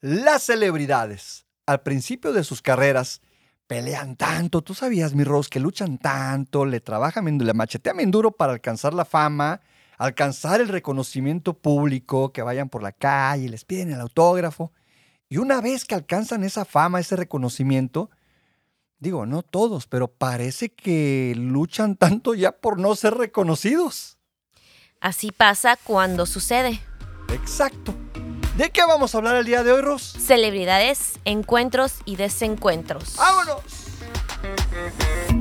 Las celebridades, al principio de sus carreras, pelean tanto. Tú sabías, mi Rose, que luchan tanto, le trabajan, le machetean bien duro para alcanzar la fama, alcanzar el reconocimiento público, que vayan por la calle, les piden el autógrafo. Y una vez que alcanzan esa fama, ese reconocimiento, digo, no todos, pero parece que luchan tanto ya por no ser reconocidos. Así pasa cuando sucede. Exacto. ¿De qué vamos a hablar el día de hoy, Ros? Celebridades, encuentros y desencuentros. ¡Vámonos!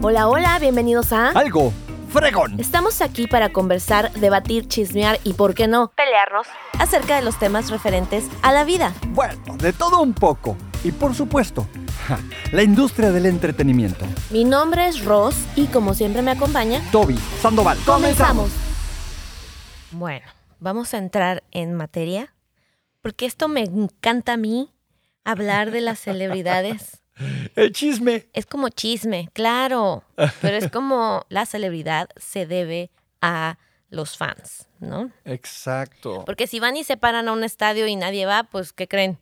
Hola, hola, bienvenidos a... Algo fregón. Estamos aquí para conversar, debatir, chismear y, ¿por qué no?, pelearnos acerca de los temas referentes a la vida. Bueno, de todo un poco. Y por supuesto, ja, la industria del entretenimiento. Mi nombre es Ross y como siempre me acompaña, Toby Sandoval. comenzamos. Bueno, vamos a entrar en materia porque esto me encanta a mí, hablar de las celebridades. El chisme. Es como chisme, claro, pero es como la celebridad se debe a los fans, ¿no? Exacto. Porque si van y se paran a un estadio y nadie va, pues, ¿qué creen?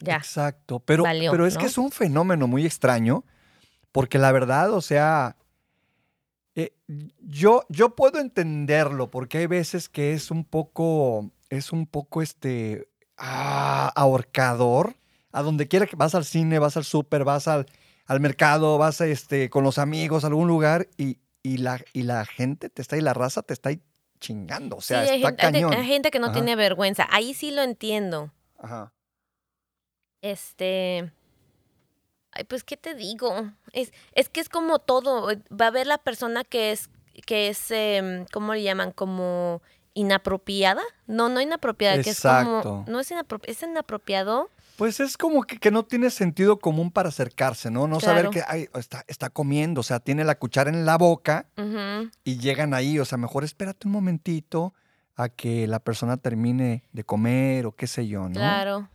Ya. Exacto. Pero, Valió, pero es ¿no? que es un fenómeno muy extraño, porque la verdad, o sea, eh, yo, yo puedo entenderlo, porque hay veces que es un poco, es un poco este, ah, ahorcador. A donde quiera que vas al cine, vas al súper, vas al, al mercado, vas a, este, con los amigos a algún lugar y, y, la, y la gente te está y la raza te está ahí chingando. O sea, sí, está gente, hay cañón. hay gente que no Ajá. tiene vergüenza. Ahí sí lo entiendo. Ajá. Este. Ay, pues, ¿qué te digo? Es, es que es como todo. Va a haber la persona que es, que es, em, ¿cómo le llaman? Como inapropiada. No, no inapropiada, que es Exacto. como. No es inapropiado, es inapropiado. Pues es como que, que no tiene sentido común para acercarse, ¿no? No saber que ay, está, está comiendo, o sea, tiene la cuchara en la boca y llegan ahí, o sea, mejor espérate un momentito a que la persona termine de comer o qué sé yo, ¿no? Claro.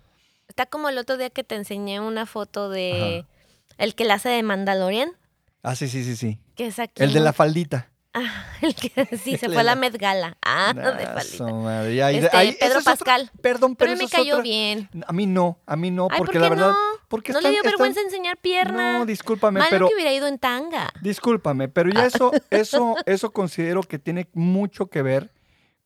Está como el otro día que te enseñé una foto de el que la hace de Mandalorian, Ah, sí, sí, sí, sí. que es aquí. El de la faldita. Ah, el que sí, se fue a la Met Gala. Ah, de Ah, madre, y de- Este, ahí- ese Pedro otro- Pascal. perdón, pero Pero me cayó otra- bien. A mí no, a mí no, Ay, porque ¿por la verdad, no? porque ¿No están- le dio están- vergüenza enseñar pierna? No, discúlpame, Malo pero que hubiera ido en tanga. Discúlpame, pero ya eso, eso, eso considero que tiene mucho que ver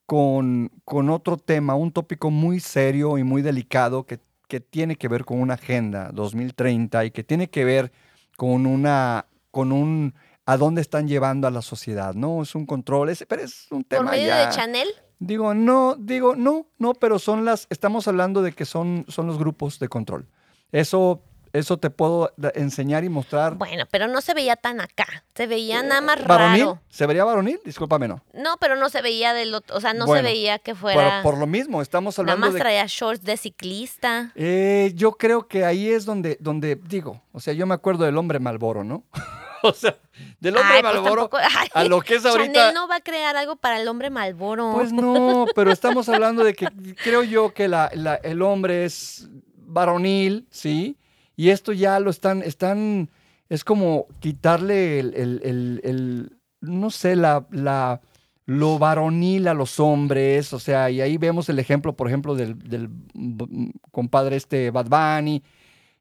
con, con otro tema, un tópico muy serio y muy delicado que, que tiene que ver con una agenda 2030 y que tiene que ver con una, con un a dónde están llevando a la sociedad, ¿no? Es un control, es, pero es un Por tema medio ya. de Chanel. Digo, no, digo, no, no, pero son las, estamos hablando de que son, son los grupos de control. Eso, eso te puedo enseñar y mostrar. Bueno, pero no se veía tan acá. Se veía nada más ¿Varonil? raro. ¿Se vería varonil? Discúlpame, no. No, pero no se veía del otro. O sea, no Bueno, se veía que Pero fuera. por lo mismo, estamos nada hablando más de... traía shorts de ciclista. Eh, yo creo que ahí es donde, donde, digo, o sea, yo me acuerdo del hombre Malboro, ¿no? o sea, del hombre Ay, pues Malboro tampoco- ay, a lo que es ahorita... Chanel no va a crear algo para el hombre Malboro. Pues no, pero estamos hablando de que creo yo que la- la- el hombre es varonil, ¿sí? Y esto ya lo están, están, es como quitarle el, el- el- el- no sé, la, la, lo varonil a los hombres, o sea, y ahí vemos el ejemplo, por ejemplo, del, del mm, compadre este Bad Bunny,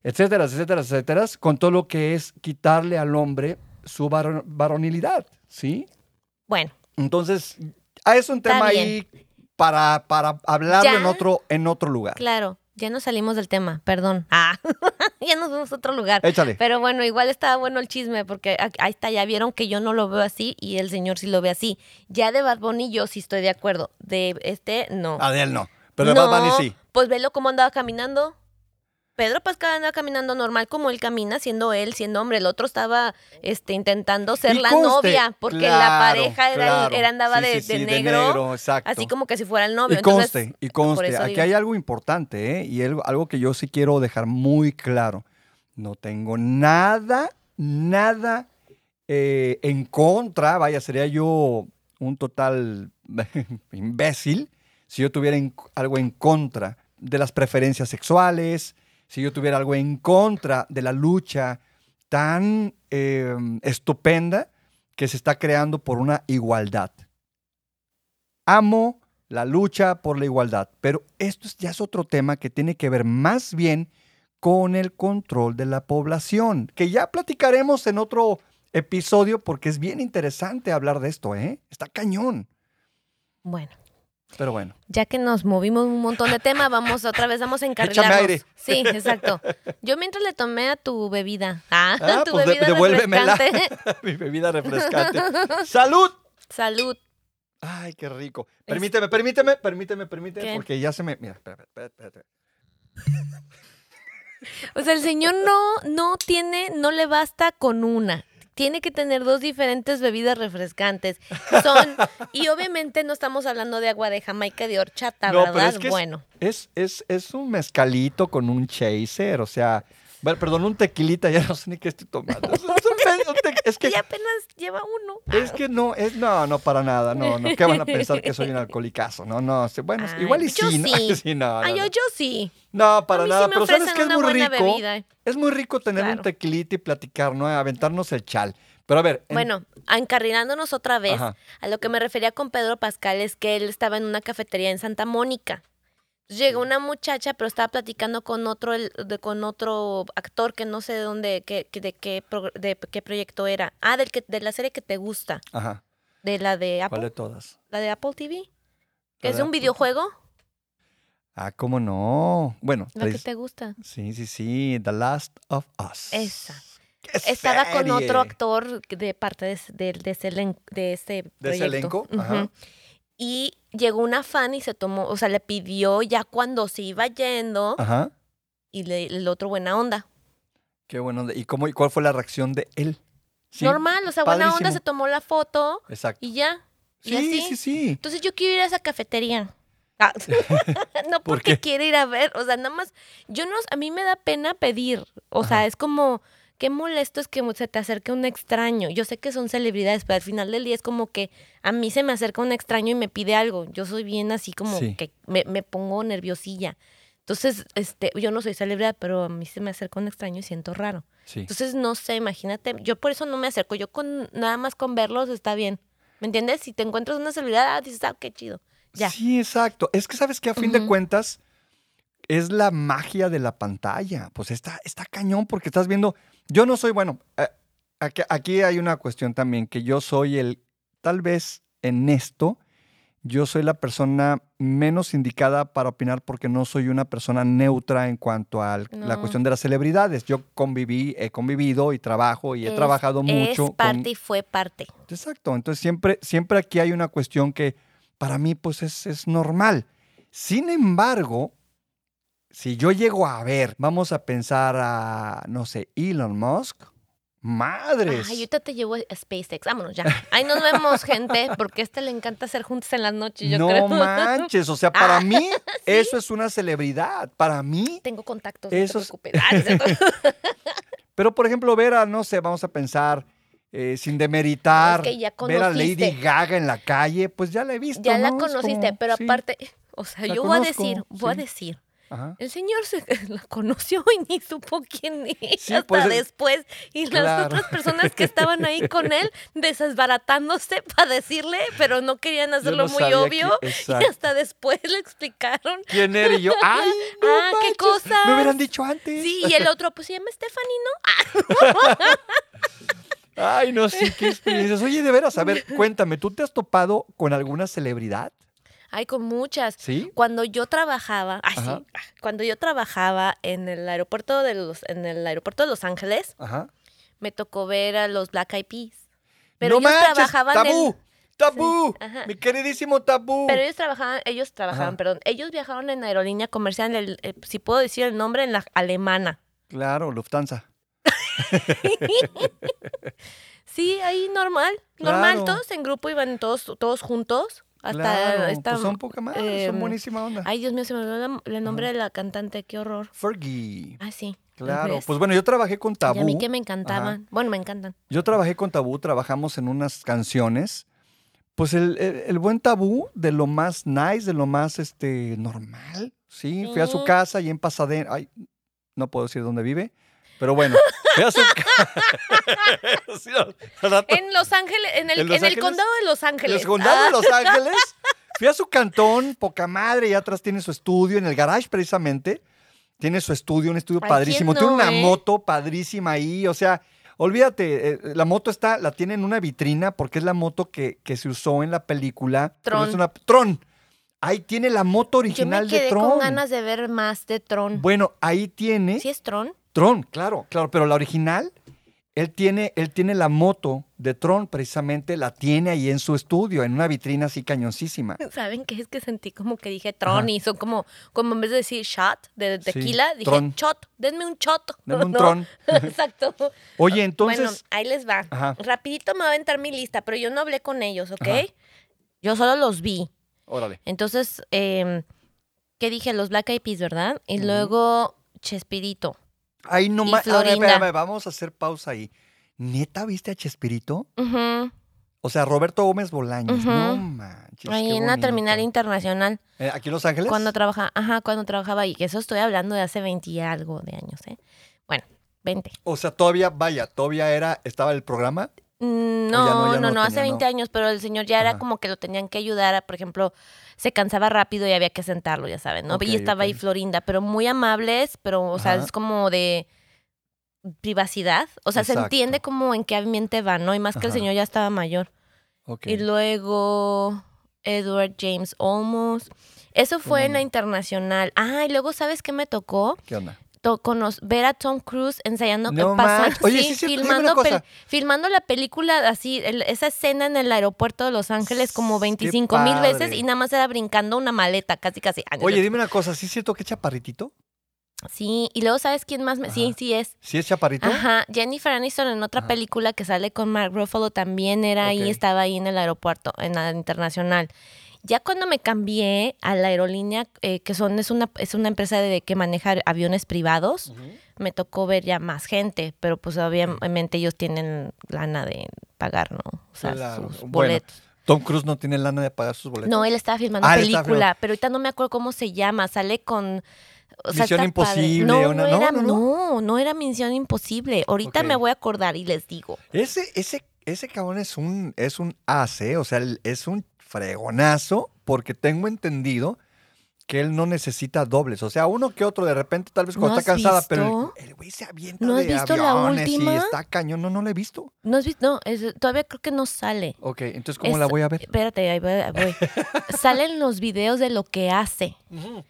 etcétera, etcétera, etcétera, con todo lo que es quitarle al hombre su varo- varonilidad, ¿sí? Bueno, Entonces, a es un tema ahí para, para hablarlo Ya. en otro, en otro lugar. claro, ya nos salimos del tema, perdón. Ah, ya nos fuimos a otro lugar. Échale. Pero bueno, igual estaba bueno el chisme porque ahí está, ya vieron que yo no lo veo así y el señor sí lo ve así. Ya de Bad Bunny yo sí estoy de acuerdo. De este, no. A de él no. Pero de Bad Bunny No, sí. Pues velo cómo andaba caminando. Pedro Pascal andaba caminando normal como él camina, siendo él, siendo hombre. El otro estaba este, intentando ser Y la conste, novia, porque la pareja era, claro. era- andaba Sí, de, sí, de sí, negro, exacto. así como que si fuera el novio. Y Entonces, conste, y conste, aquí digo. hay algo importante, ¿eh? Y algo, algo que yo sí quiero dejar muy claro. No tengo nada, nada eh, en contra, vaya, sería yo un total imbécil si yo tuviera en- algo en contra de las preferencias sexuales, si yo tuviera algo en contra de la lucha tan eh, estupenda que se está creando por una igualdad. Amo la lucha por la igualdad. Pero esto es- ya es otro tema que tiene que ver más bien con el control de la población, que ya platicaremos en otro episodio porque es bien interesante hablar de esto, ¿eh? Está cañón. Bueno, Pero bueno, ya que nos movimos un montón de tema, vamos otra vez, vamos a encarrilarnos. aire. Sí, exacto. Yo mientras le tomé a tu bebida. Ah, Ah, tu pues bebida devuélvemela. refrescante. mi bebida refrescante. ¡Salud! Salud. Ay, qué rico. Permíteme, permíteme, permíteme, permíteme, ¿Qué? porque ya se me. Mira, espera, espera. O sea, el señor no, no tiene, no le basta con una. Tiene que tener dos diferentes bebidas refrescantes. Son, y obviamente no estamos hablando de agua de Jamaica de horchata, No, pero ¿verdad? es que bueno. Es, es, es un mezcalito con un chaser, o sea, bueno, perdón, un tequilita, ya no sé ni qué estoy tomando. Es, que, Y apenas lleva uno. es que no, es, no, no, para nada, no, no, ¿qué van a pensar que soy un alcoholicazo? No, no, bueno, Ay, igual y yo sí, ¿no? sí. Sí, no, Ay, yo, yo sí. No, para nada, sí pero ¿sabes qué es muy rico? bebida. Es muy rico tener un tequilita y platicar, ¿no? Aventarnos el chal. Pero a ver, en- Bueno, encarrilándonos otra vez, Ajá. a lo que me refería con Pedro Pascal es que él estaba en una cafetería en Santa Mónica. Llegó una muchacha, pero estaba platicando con otro, el- de- con otro actor que no sé de dónde, qué- qué- de, qué, pro- de qué proyecto era. Ah, del que, de la serie que te gusta, Ajá, de la de ¿cuál Apple, de todas? la de Apple TV, que es de un Apple videojuego, Ah, ¿cómo no? Bueno, la que traes- te gusta. sí, sí, sí, The Last of Us. Esa. ¡Qué Estaba con otro actor de parte de, ese- de, de ese, de ese ¿De ese proyecto. elenco? Ajá. Y llegó una fan y se tomó, o sea, le pidió ya cuando se iba yendo Ajá. y le, el otro buena onda. Qué bueno. ¿Y cómo y cuál fue la reacción de él? Sí, Normal, o sea, buena onda, se tomó la foto Exacto. y ya. y Sí, así. sí, sí. Entonces yo quiero ir a esa cafetería. Ah, no ¿Por porque quiere ir a ver, o sea, nada más, yo no, a mí me da pena pedir, o sea, es como, qué molesto es que se te acerque un extraño. Yo sé que son celebridades, pero al final del día es como que a mí se me acerca un extraño y me pide algo. Yo soy bien así como Sí. que me, me pongo nerviosilla. Entonces, este, yo no soy celebridad, pero a mí se me acerca un extraño y siento raro. Sí. Entonces, no sé, imagínate, yo por eso no me acerco, yo con nada más con verlos está bien. ¿Me entiendes? Si te encuentras una celebridad, ah, dices, ah, qué chido. Ya. Sí, exacto. Es que sabes que a fin de cuentas es la magia de la pantalla. Pues está, está cañón porque estás viendo. Yo no soy, bueno, eh, aquí, hay una cuestión también que yo soy el, tal vez en esto, yo soy la persona menos indicada para opinar porque no soy una persona neutra en cuanto a la cuestión de las celebridades. Yo conviví, he convivido y trabajo y he Es- trabajado mucho. Es con- parte y fue parte. Exacto, entonces siempre, siempre aquí hay una cuestión que para mí pues es, es normal. Sin embargo, si yo llego a ver, vamos a pensar a, no sé, Elon Musk, madres. Ay, ahorita te llevo a SpaceX. Vámonos ya. Ahí nos vemos, gente, porque a este le encanta hacer juntos en las noches, yo no creo. manches, o sea, para Ah, mí eso es una celebridad, para mí. Tengo contactos, Eso no te preocupes. Ah. Pero por ejemplo, ver a, no sé, vamos a pensar, eh, sin demeritar, Es que ver a Lady. Gaga en la calle, pues ya la he visto. ya la conociste, como- pero sí, aparte, o sea, yo voy a decir, voy a decir, ajá. el señor se la conoció y ni supo quién es Sí, hasta pues, eh, después. Y las otras personas que estaban ahí con él desbaratándose para decirle, pero no querían hacerlo no muy obvio. que- y hasta después le explicaron. ¿Quién era? Y yo, ¡ay! no Ah, ¿qué cosas? Me hubieran dicho antes. Sí, y el otro, pues se llama Stephanie, ¿no? Ay, no, sí, qué experiencias. Oye, de veras, a ver, cuéntame, ¿tú te has topado con alguna celebridad? Ay, con muchas. ¿Sí? Cuando yo trabajaba, ay, sí, cuando yo trabajaba en el aeropuerto de los, en el aeropuerto de Los Ángeles, Ajá. me tocó ver a los Black Eyed Peas. Pero ¡No ellos manches! trabajaban ¡Tabú! en, ¡Tabú! ajá. Mi queridísimo tabú. pero ellos trabajaban, ellos trabajaban, Ajá. perdón, ellos viajaron en aerolínea comercial, el- eh, si puedo decir el nombre, en la alemana. Claro, Lufthansa. Sí, ahí normal, normal, todos en grupo iban todos, todos juntos. Hasta claro, esta, pues son poca más, em, son buenísima onda. Ay, Dios mío, se me olvidó el nombre de la cantante, qué horror. Fergie. Ah, sí. Claro, pues bueno, yo trabajé con Y Tabú. a mí que me encantaban. Bueno, me encantan. Yo trabajé con Tabú, trabajamos en unas canciones. Pues el, el- el buen Tabú, de lo más nice, de lo más este normal. Sí, fui a su casa y en Pasadena. Ay, no puedo decir dónde vive, pero bueno. En Los Ángeles, en el, ¿En en Los el Ángeles? condado de Los En Ángeles. el condado Ah, de Los Ángeles, Fui a su cantón, poca madre, y atrás tiene su estudio, en el garage precisamente. Tiene su estudio, un estudio padrísimo. ¿quién Tiene una eh? moto padrísima ahí. O sea, olvídate, eh, la moto está, la tiene en una vitrina porque es la moto que, que se usó en la película. Tron. Es una, Tron. Ahí tiene la moto Yo me original de quedé Tron. con ganas de ver más de Tron. Bueno, ahí tiene ¿Sí es Tron? Tron, claro, claro, pero la original, él tiene, él tiene la moto de Tron, precisamente la tiene ahí en su estudio, en una vitrina así cañoncísima. ¿Saben qué? Es que sentí como que dije Tron Ajá. y son como, como en vez de decir shot de Sí, tequila, dije Tron. shot, denme un shot. Dame un ¿no? Tron. Exacto. Oye, entonces, bueno, ahí les va. Ajá. Rapidito me va a aventar mi lista, pero yo no hablé con ellos, ¿ok? Ajá. Yo solo los vi. órale. Entonces, eh, ¿qué dije? Los Black Eyed Peas, ¿verdad? Y luego Chespirito. Ahí no Y más. A ver, Florinda. espérame, vamos a hacer pausa ahí. ¿Neta viste a Chespirito? Ujú. O sea, Roberto Gómez Bolaños. No manches. Ahí en la terminal internacional. Eh, ¿Aquí en Los Ángeles? Cuando trabaja, ajá, cuando trabajaba ahí. Que eso estoy hablando de hace 20 y algo de años, ¿eh? Bueno, 20. O sea, todavía, vaya, todavía era, estaba el programa. Mm, no, No, no, hace tenía, 20 ¿no? años, pero el señor ya era como que lo tenían que ayudar, a, por ejemplo, se cansaba rápido y había que sentarlo, ya saben, ¿no? Y estaba ahí. Florinda, pero muy amables, pero, o sea, es como de privacidad, o sea, se entiende como en qué ambiente va, ¿no? Y más que el señor ya estaba mayor. Ok. Y luego Edward James Olmos. Eso fue en la internacional. Ah, y luego, ¿sabes qué me tocó? ¿Qué onda? Cono- ver a Tom Cruise ensayando, No pasando-. Oye, sí, sí, filmando, filmando la película así, el- esa escena en el aeropuerto de Los Ángeles como Qué 25 mil veces y nada más era brincando una maleta, casi casi. Ah, Oye, dime una cosa, ¿sí es cierto que es chaparritito? Sí, y luego ¿sabes quién más? Me... Sí, sí es. ¿Sí es chaparrito? Ajá, Jennifer Aniston en otra Ajá. película que sale con Mark Ruffalo también era ahí, estaba ahí en el aeropuerto, en la internacional. Ya cuando me cambié a la aerolínea, eh, que son es una, es una empresa de, que maneja aviones privados, me tocó ver ya más gente, pero pues obviamente ellos tienen lana de pagar, ¿no? O sea, Claro. sus Bueno, boletos. Tom Cruise no tiene lana de pagar sus boletos. No, él estaba filmando Ah, película, filmando. pero ahorita no me acuerdo cómo se llama, sale con... O sea, Misión. Imposible, No, una- no, no, era, no, no, no. no, era Misión Imposible. Ahorita me voy a acordar y les digo. Ese, ese, ese cabrón es un, es un as, ¿eh? O sea, es un fregonazo porque tengo entendido que él no necesita dobles. O sea, uno que otro de repente, tal vez cuando ¿No está cansada, pero el- el güey se avienta ¿No has de visto la aviones y última? está cañón. No, no lo he visto. ¿No has visto? No, es- todavía creo que no sale. Ok, entonces, ¿cómo Es- la voy a ver? Espérate, ahí voy. ahí voy. Salen los videos de lo que hace.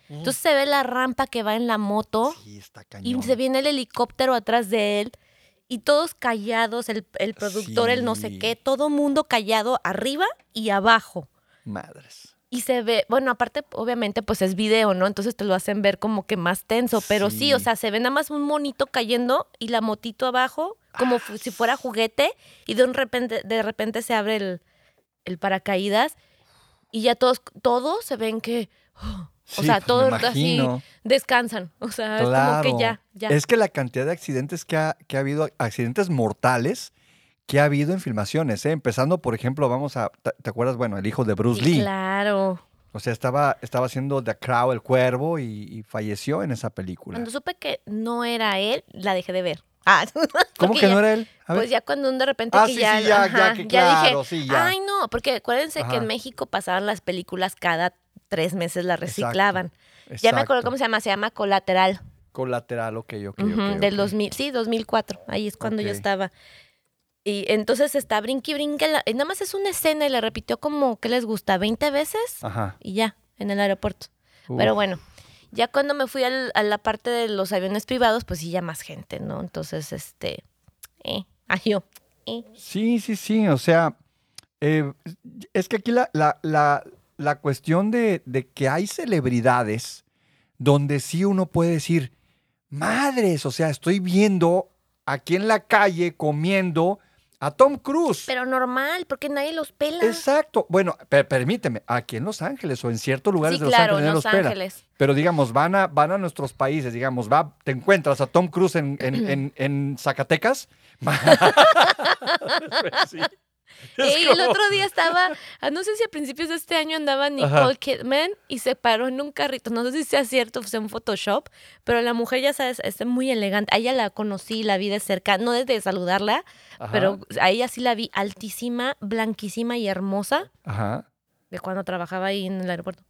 Entonces se ve la rampa que va en la moto Sí, está y cañón. se viene el helicóptero atrás de él y todos callados, el, el productor, el no sé qué, todo mundo callado arriba y abajo. Madres. Y se ve, bueno, aparte, obviamente, pues es video, ¿no? Entonces te lo hacen ver como que más tenso, pero sí, Sí. o sea, se ve nada más un monito cayendo y la motito abajo, como si fuera juguete, y de un repente, de repente se abre el, el paracaídas y ya todos, todos se ven que, oh, o sea, pues, todos así descansan. O sea, es como que ya, ya. Es que la cantidad de accidentes que ha, que ha habido, accidentes mortales que ha habido en filmaciones, ¿eh? Empezando, por ejemplo, vamos a, ¿te acuerdas? Bueno, el hijo de Bruce Sí, Lee. Claro. O sea, estaba, estaba haciendo The Crow, el cuervo, y, y falleció en esa película. Cuando supe que no era él, la dejé de ver. Ah, ¿Cómo que ya- no era él? Pues ya cuando de repente Ah, que sí, ya, sí, ya, ya, dije, sí, ya. ay no, porque acuérdense que en México pasaban las películas cada tres meses, las reciclaban. Ya me acuerdo cómo se llama, se llama Colateral, Colateral, ok, ok, ujú, ok, del ok. 2000, sí, 2004, ahí es cuando yo estaba. Y entonces está brinque y brinque, la- y nada más es una escena y le repitió como, ¿qué les gusta? ¿20 veces? Ajá. Y ya, en el aeropuerto. Uf. Pero bueno, ya cuando me fui al- a la parte de los aviones privados, pues sí, ya más gente, ¿no? Entonces, este, eh, ay, yo, eh. Sí, sí, sí. O sea, eh, es que aquí la, la, la, la cuestión de, de que hay celebridades donde sí uno puede decir, madres, o sea, estoy viendo aquí en la calle comiendo a Tom Cruise. Pero normal, porque nadie los pela. Exacto. Bueno, per- permíteme, aquí en Los Ángeles o en ciertos lugares sí, de Los claro, Ángeles en Los pela. Ángeles. Pero digamos, van a, van a nuestros países, digamos, va, te encuentras a Tom Cruise en, en, en- en Zacatecas. Sí. Ey, el otro día estaba, ah, no sé si a principios de este año andaba Nicole Ajá. Kidman y se paró en un carrito. No sé si sea cierto, fue un Photoshop, pero la mujer, ya sabes, es muy elegante. A ella la conocí, la vi de cerca, no desde saludarla, Ajá, pero a ella sí la vi altísima, blanquísima y hermosa. Ajá. de cuando trabajaba ahí en el aeropuerto.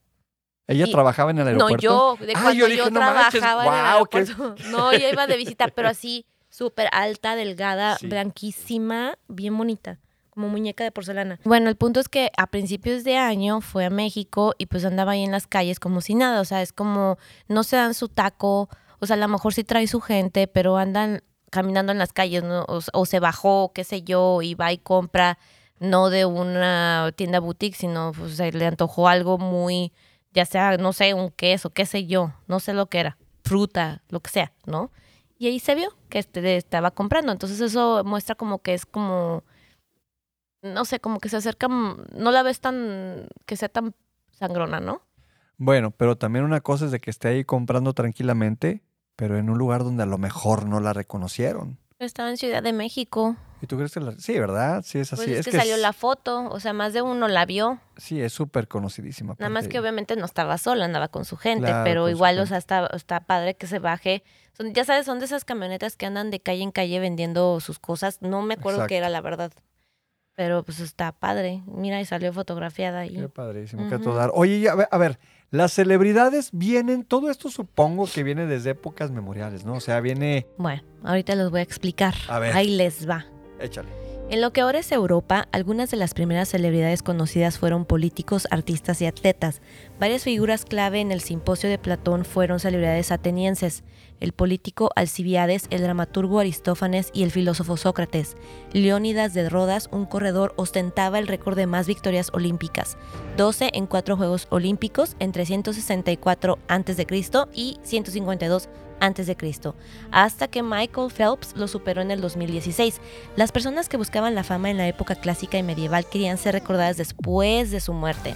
¿Ella Y- trabajaba en el aeropuerto? No, yo, de Ah, cuando yo yo, dije, manches, trabajaba en el aeropuerto. No, yo iba de visita, pero así, súper alta, delgada, Sí. blanquísima, bien bonita, como muñeca de porcelana. Bueno, el punto es que a principios de año fue a México y pues andaba ahí en las calles como si nada, o sea, es como, no se dan su taco, o sea, a lo mejor sí trae su gente, pero andan caminando en las calles, ¿no? o, o se bajó, qué sé yo, y va y compra, no de una tienda boutique, sino pues, se le antojó algo muy ya sea, no sé, un queso, qué sé yo, no sé lo que era, fruta, lo que sea, ¿no? Y ahí se vio que este estaba comprando. Entonces eso muestra como que es como, no sé, como que se acerca, mm, no la ves tan, que sea tan sangrona, ¿no? Bueno, pero también una cosa es de que esté ahí comprando tranquilamente, pero en un lugar donde a lo mejor no la reconocieron. Estaba en Ciudad de México. ¿Y tú crees que la... Sí, ¿verdad? Sí, es Pues así. es, que, salió la foto, o sea, más de uno la vio. Sí, es súper conocidísima. Nada más que obviamente no estaba sola, andaba con su gente, Claro, pero igual, o sea, está, está padre que se baje. Son, ya sabes, son de esas camionetas que andan de calle en calle vendiendo sus cosas. No me acuerdo Exacto. qué era, la verdad. Pero pues está padre. Mira, y salió fotografiada ahí. Qué padrísimo, todo dar. Oye, a ver, a ver, las celebridades vienen, todo esto supongo que viene desde épocas memoriales, ¿no? O sea, viene... Bueno, ahorita les voy a explicar. A ver. Ahí les va. Échale. En lo que ahora es Europa, algunas de las primeras celebridades conocidas fueron políticos, artistas y atletas. Varias figuras clave en el simposio de Platón fueron celebridades atenienses, el político Alcibiades, el dramaturgo Aristófanes y el filósofo Sócrates. Leónidas de Rodas, un corredor, ostentaba el récord de más victorias olímpicas, 12 en cuatro Juegos Olímpicos entre 164 a.C. y 152 a.C., hasta que Michael Phelps lo superó en el 2016. Las personas que buscaban la fama en la época clásica y medieval querían ser recordadas después de su muerte.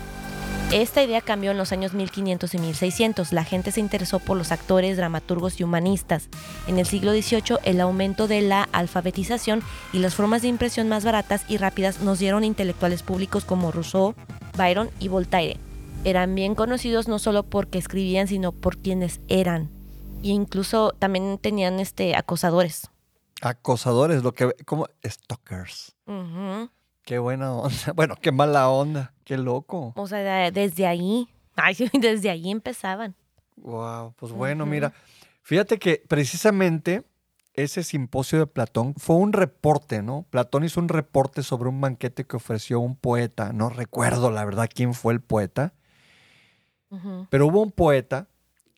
Esta idea cambió en los años 1500 y 1600. La gente se interesó por los actores, dramaturgos y humanistas. En el siglo XVIII, el aumento de la alfabetización y las formas de impresión más baratas y rápidas nos dieron intelectuales públicos como Rousseau, Byron y Voltaire. Eran bien conocidos no solo porque escribían, sino por quienes eran. E incluso también tenían este acosadores. Acosadores, lo que... como Stalkers. Ujú. Qué buena onda. Bueno, qué mala onda. Qué loco. O sea, de- desde ahí, ay, desde ahí empezaban. Wow, pues bueno, mira, fíjate que precisamente ese simposio de Platón fue un reporte, ¿no? Platón hizo un reporte sobre un banquete que ofreció un poeta, no recuerdo la verdad quién fue el poeta, pero hubo un poeta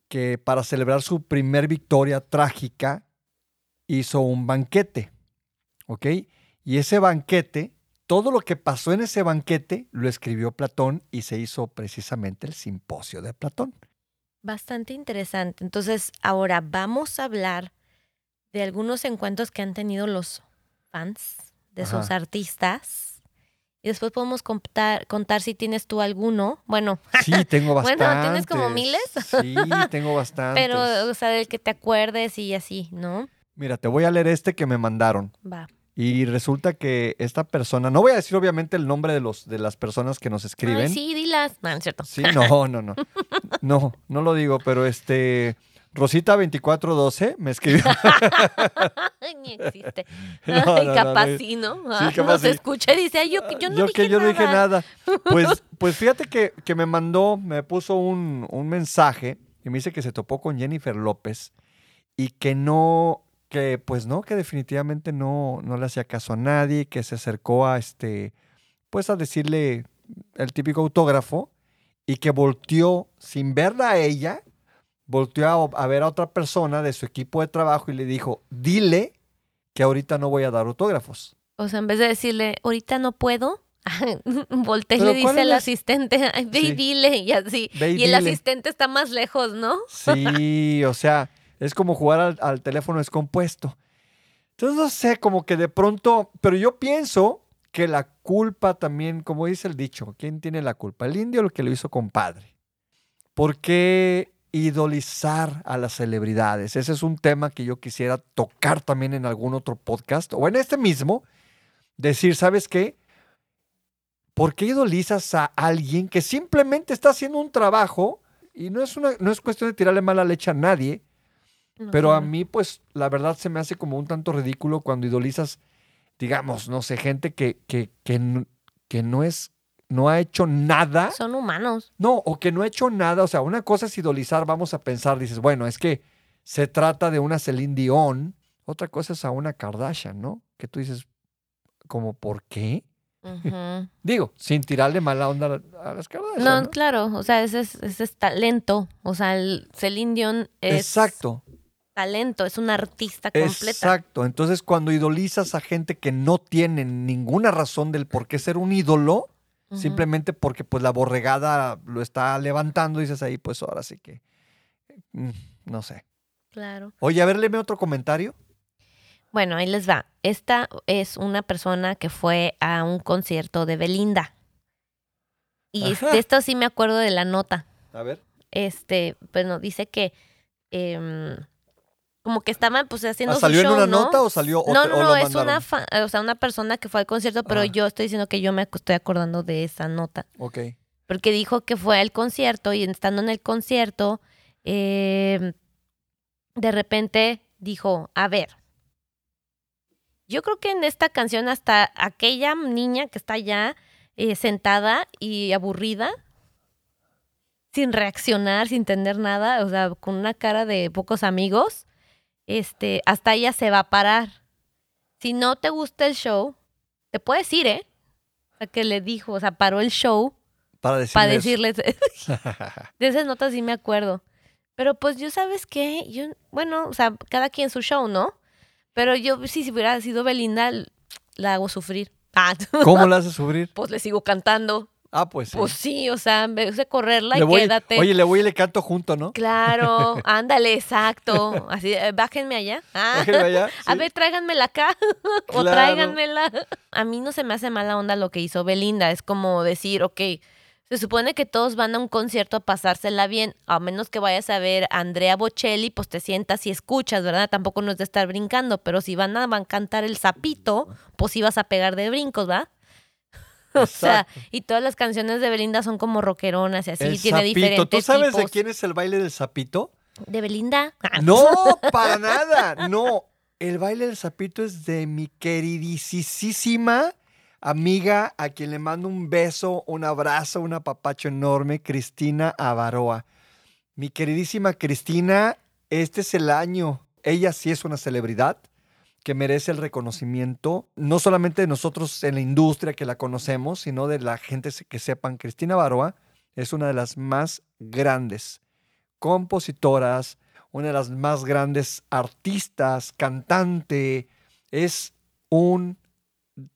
que para celebrar su primer victoria trágica hizo un banquete, ¿ok? Y ese banquete, todo lo que pasó en ese banquete lo escribió Platón y se hizo precisamente el simposio de Platón. Bastante interesante. Entonces, ahora vamos a hablar de algunos encuentros que han tenido los fans de sus Ajá. artistas. Y después podemos contar, contar si tienes tú alguno. Bueno, Sí, tengo Bueno, bastantes. ¿tienes como miles? Sí, tengo bastantes. pero, o sea, del que te acuerdes y así, ¿no? Mira, te voy a leer este que me mandaron. Va. Y resulta que esta persona, no voy a decir obviamente el nombre de, los, de las personas que nos escriben. Ay, sí, dilas. No, no es cierto. Sí, no, no, no. No, no lo digo, pero este. Rosita2412 me escribió. Ni existe. No, no, capaz no. sí, ¿no? Sí, Ah, capaz Nos sí. escucha y dice, ay, yo, yo no yo dije que yo no dije nada. nada. Pues, pues fíjate que, que me mandó, me puso un, un mensaje y me dice que se topó con Jennifer López y que no, que pues no, que definitivamente no, no le hacía caso a nadie, que se acercó a este, pues a decirle el típico autógrafo y que volteó sin verla a ella, volteó a, a ver a otra persona de su equipo de trabajo y le dijo, dile que ahorita no voy a dar autógrafos. O sea, en vez de decirle, ahorita no puedo, voltea y le ¿cuál dice al asistente, "Ay, ve y dile, y así. Ve y y el asistente está más lejos, ¿no? Sí, o sea, es como jugar al, teléfono descompuesto. Entonces, no sé, como que de pronto, pero yo pienso que la culpa también, como dice el dicho, ¿quién tiene la culpa? ¿El indio o el que lo hizo compadre? ¿Por qué idolizar a las celebridades? Ese es un tema que yo quisiera tocar también en algún otro podcast o en este mismo. Decir, ¿sabes qué? ¿Por qué idolizas a alguien que simplemente está haciendo un trabajo y no es, una, no es cuestión de tirarle mala leche a nadie, pero a mí, pues, la verdad se me hace como un tanto ridículo cuando idolizas, digamos, no sé, gente que, que, que, que no es no ha hecho nada. Son humanos. No, o que no ha hecho nada. O sea, una cosa es idolizar, vamos a pensar, dices, bueno, es que se trata de una Celine Dion. Otra cosa es a una Kardashian, ¿no? Que tú dices, como, ¿por qué? Digo, sin tirarle mala onda a a las Kardashian. No, ¿no? claro, o sea, ese es, ese es talento. O sea, el Celine Dion es Exacto, talento, es una artista completa. exacto. Entonces, cuando idolizas a gente que no tiene ninguna razón del por qué ser un ídolo, simplemente porque pues la borregada lo está levantando, dices ahí, pues ahora sí que, mm, no sé. Claro. Oye, a ver, léeme otro comentario. Bueno, ahí les va. Esta es una persona que fue a un concierto de Belinda. Y Ajá. de esto sí me acuerdo de la nota. A ver. Este, bueno, dice que em, como que estaban pues haciendo ¿Ah, su ¿Salió en show, una ¿no? nota o salió No, no, o no, es una, fa- o sea, una persona que fue al concierto, pero Ah. yo estoy diciendo que yo me estoy acordando de esa nota. Ok. Porque dijo que fue al concierto y estando en el concierto, em, de repente dijo, a ver, yo creo que en esta canción hasta aquella niña que está allá eh, sentada y aburrida, sin reaccionar, sin entender nada, o sea, con una cara de pocos amigos, este, hasta ella se va a parar. Si no te gusta el show, te puedes ir, ¿eh? O sea, que le dijo, o sea, paró el show Para decirles. para decirles. de esas notas sí me acuerdo. Pero pues yo, ¿sabes qué? Yo, bueno, o sea, cada quien su show, ¿no? Pero yo, sí, si hubiera sido Belinda, la hago sufrir. Ah, ¿Cómo la haces sufrir? pues le sigo cantando. Ah, pues sí. Pues sí, o sea, en vez de correrla Le y voy- quédate. Oye, le voy y le canto junto, ¿no? Claro, ándale, exacto. Así, eh, bájenme allá. Ah, Déjenme allá, A ver, tráiganmela acá. o tráiganmela. A mí no se me hace mala onda lo que hizo Belinda. Es como decir, ok, se supone que todos van a un concierto a pasársela bien. A menos que vayas a ver a Andrea Bocelli, pues te sientas y escuchas, ¿verdad? Tampoco no es de estar brincando. Pero si van a, van a cantar el sapito, pues ibas a pegar de brincos, ¿va? O sea, y todas las canciones de Belinda son como rockeronas y así, el tiene sapito. diferentes ¿Tú sabes de quién es el baile del sapito? ¿De Belinda? No, para nada. No. El baile del sapito es de mi queridísima amiga, a quien le mando un beso, un abrazo, un apapacho enorme, Cristina Avaroa. Mi queridísima Cristina, este es el año. Ella sí es una celebridad que merece el reconocimiento, no solamente de nosotros en la industria que la conocemos, sino de la gente que sepan. Cristina Avaroa es una de las más grandes compositoras, una de las más grandes artistas, cantante, es un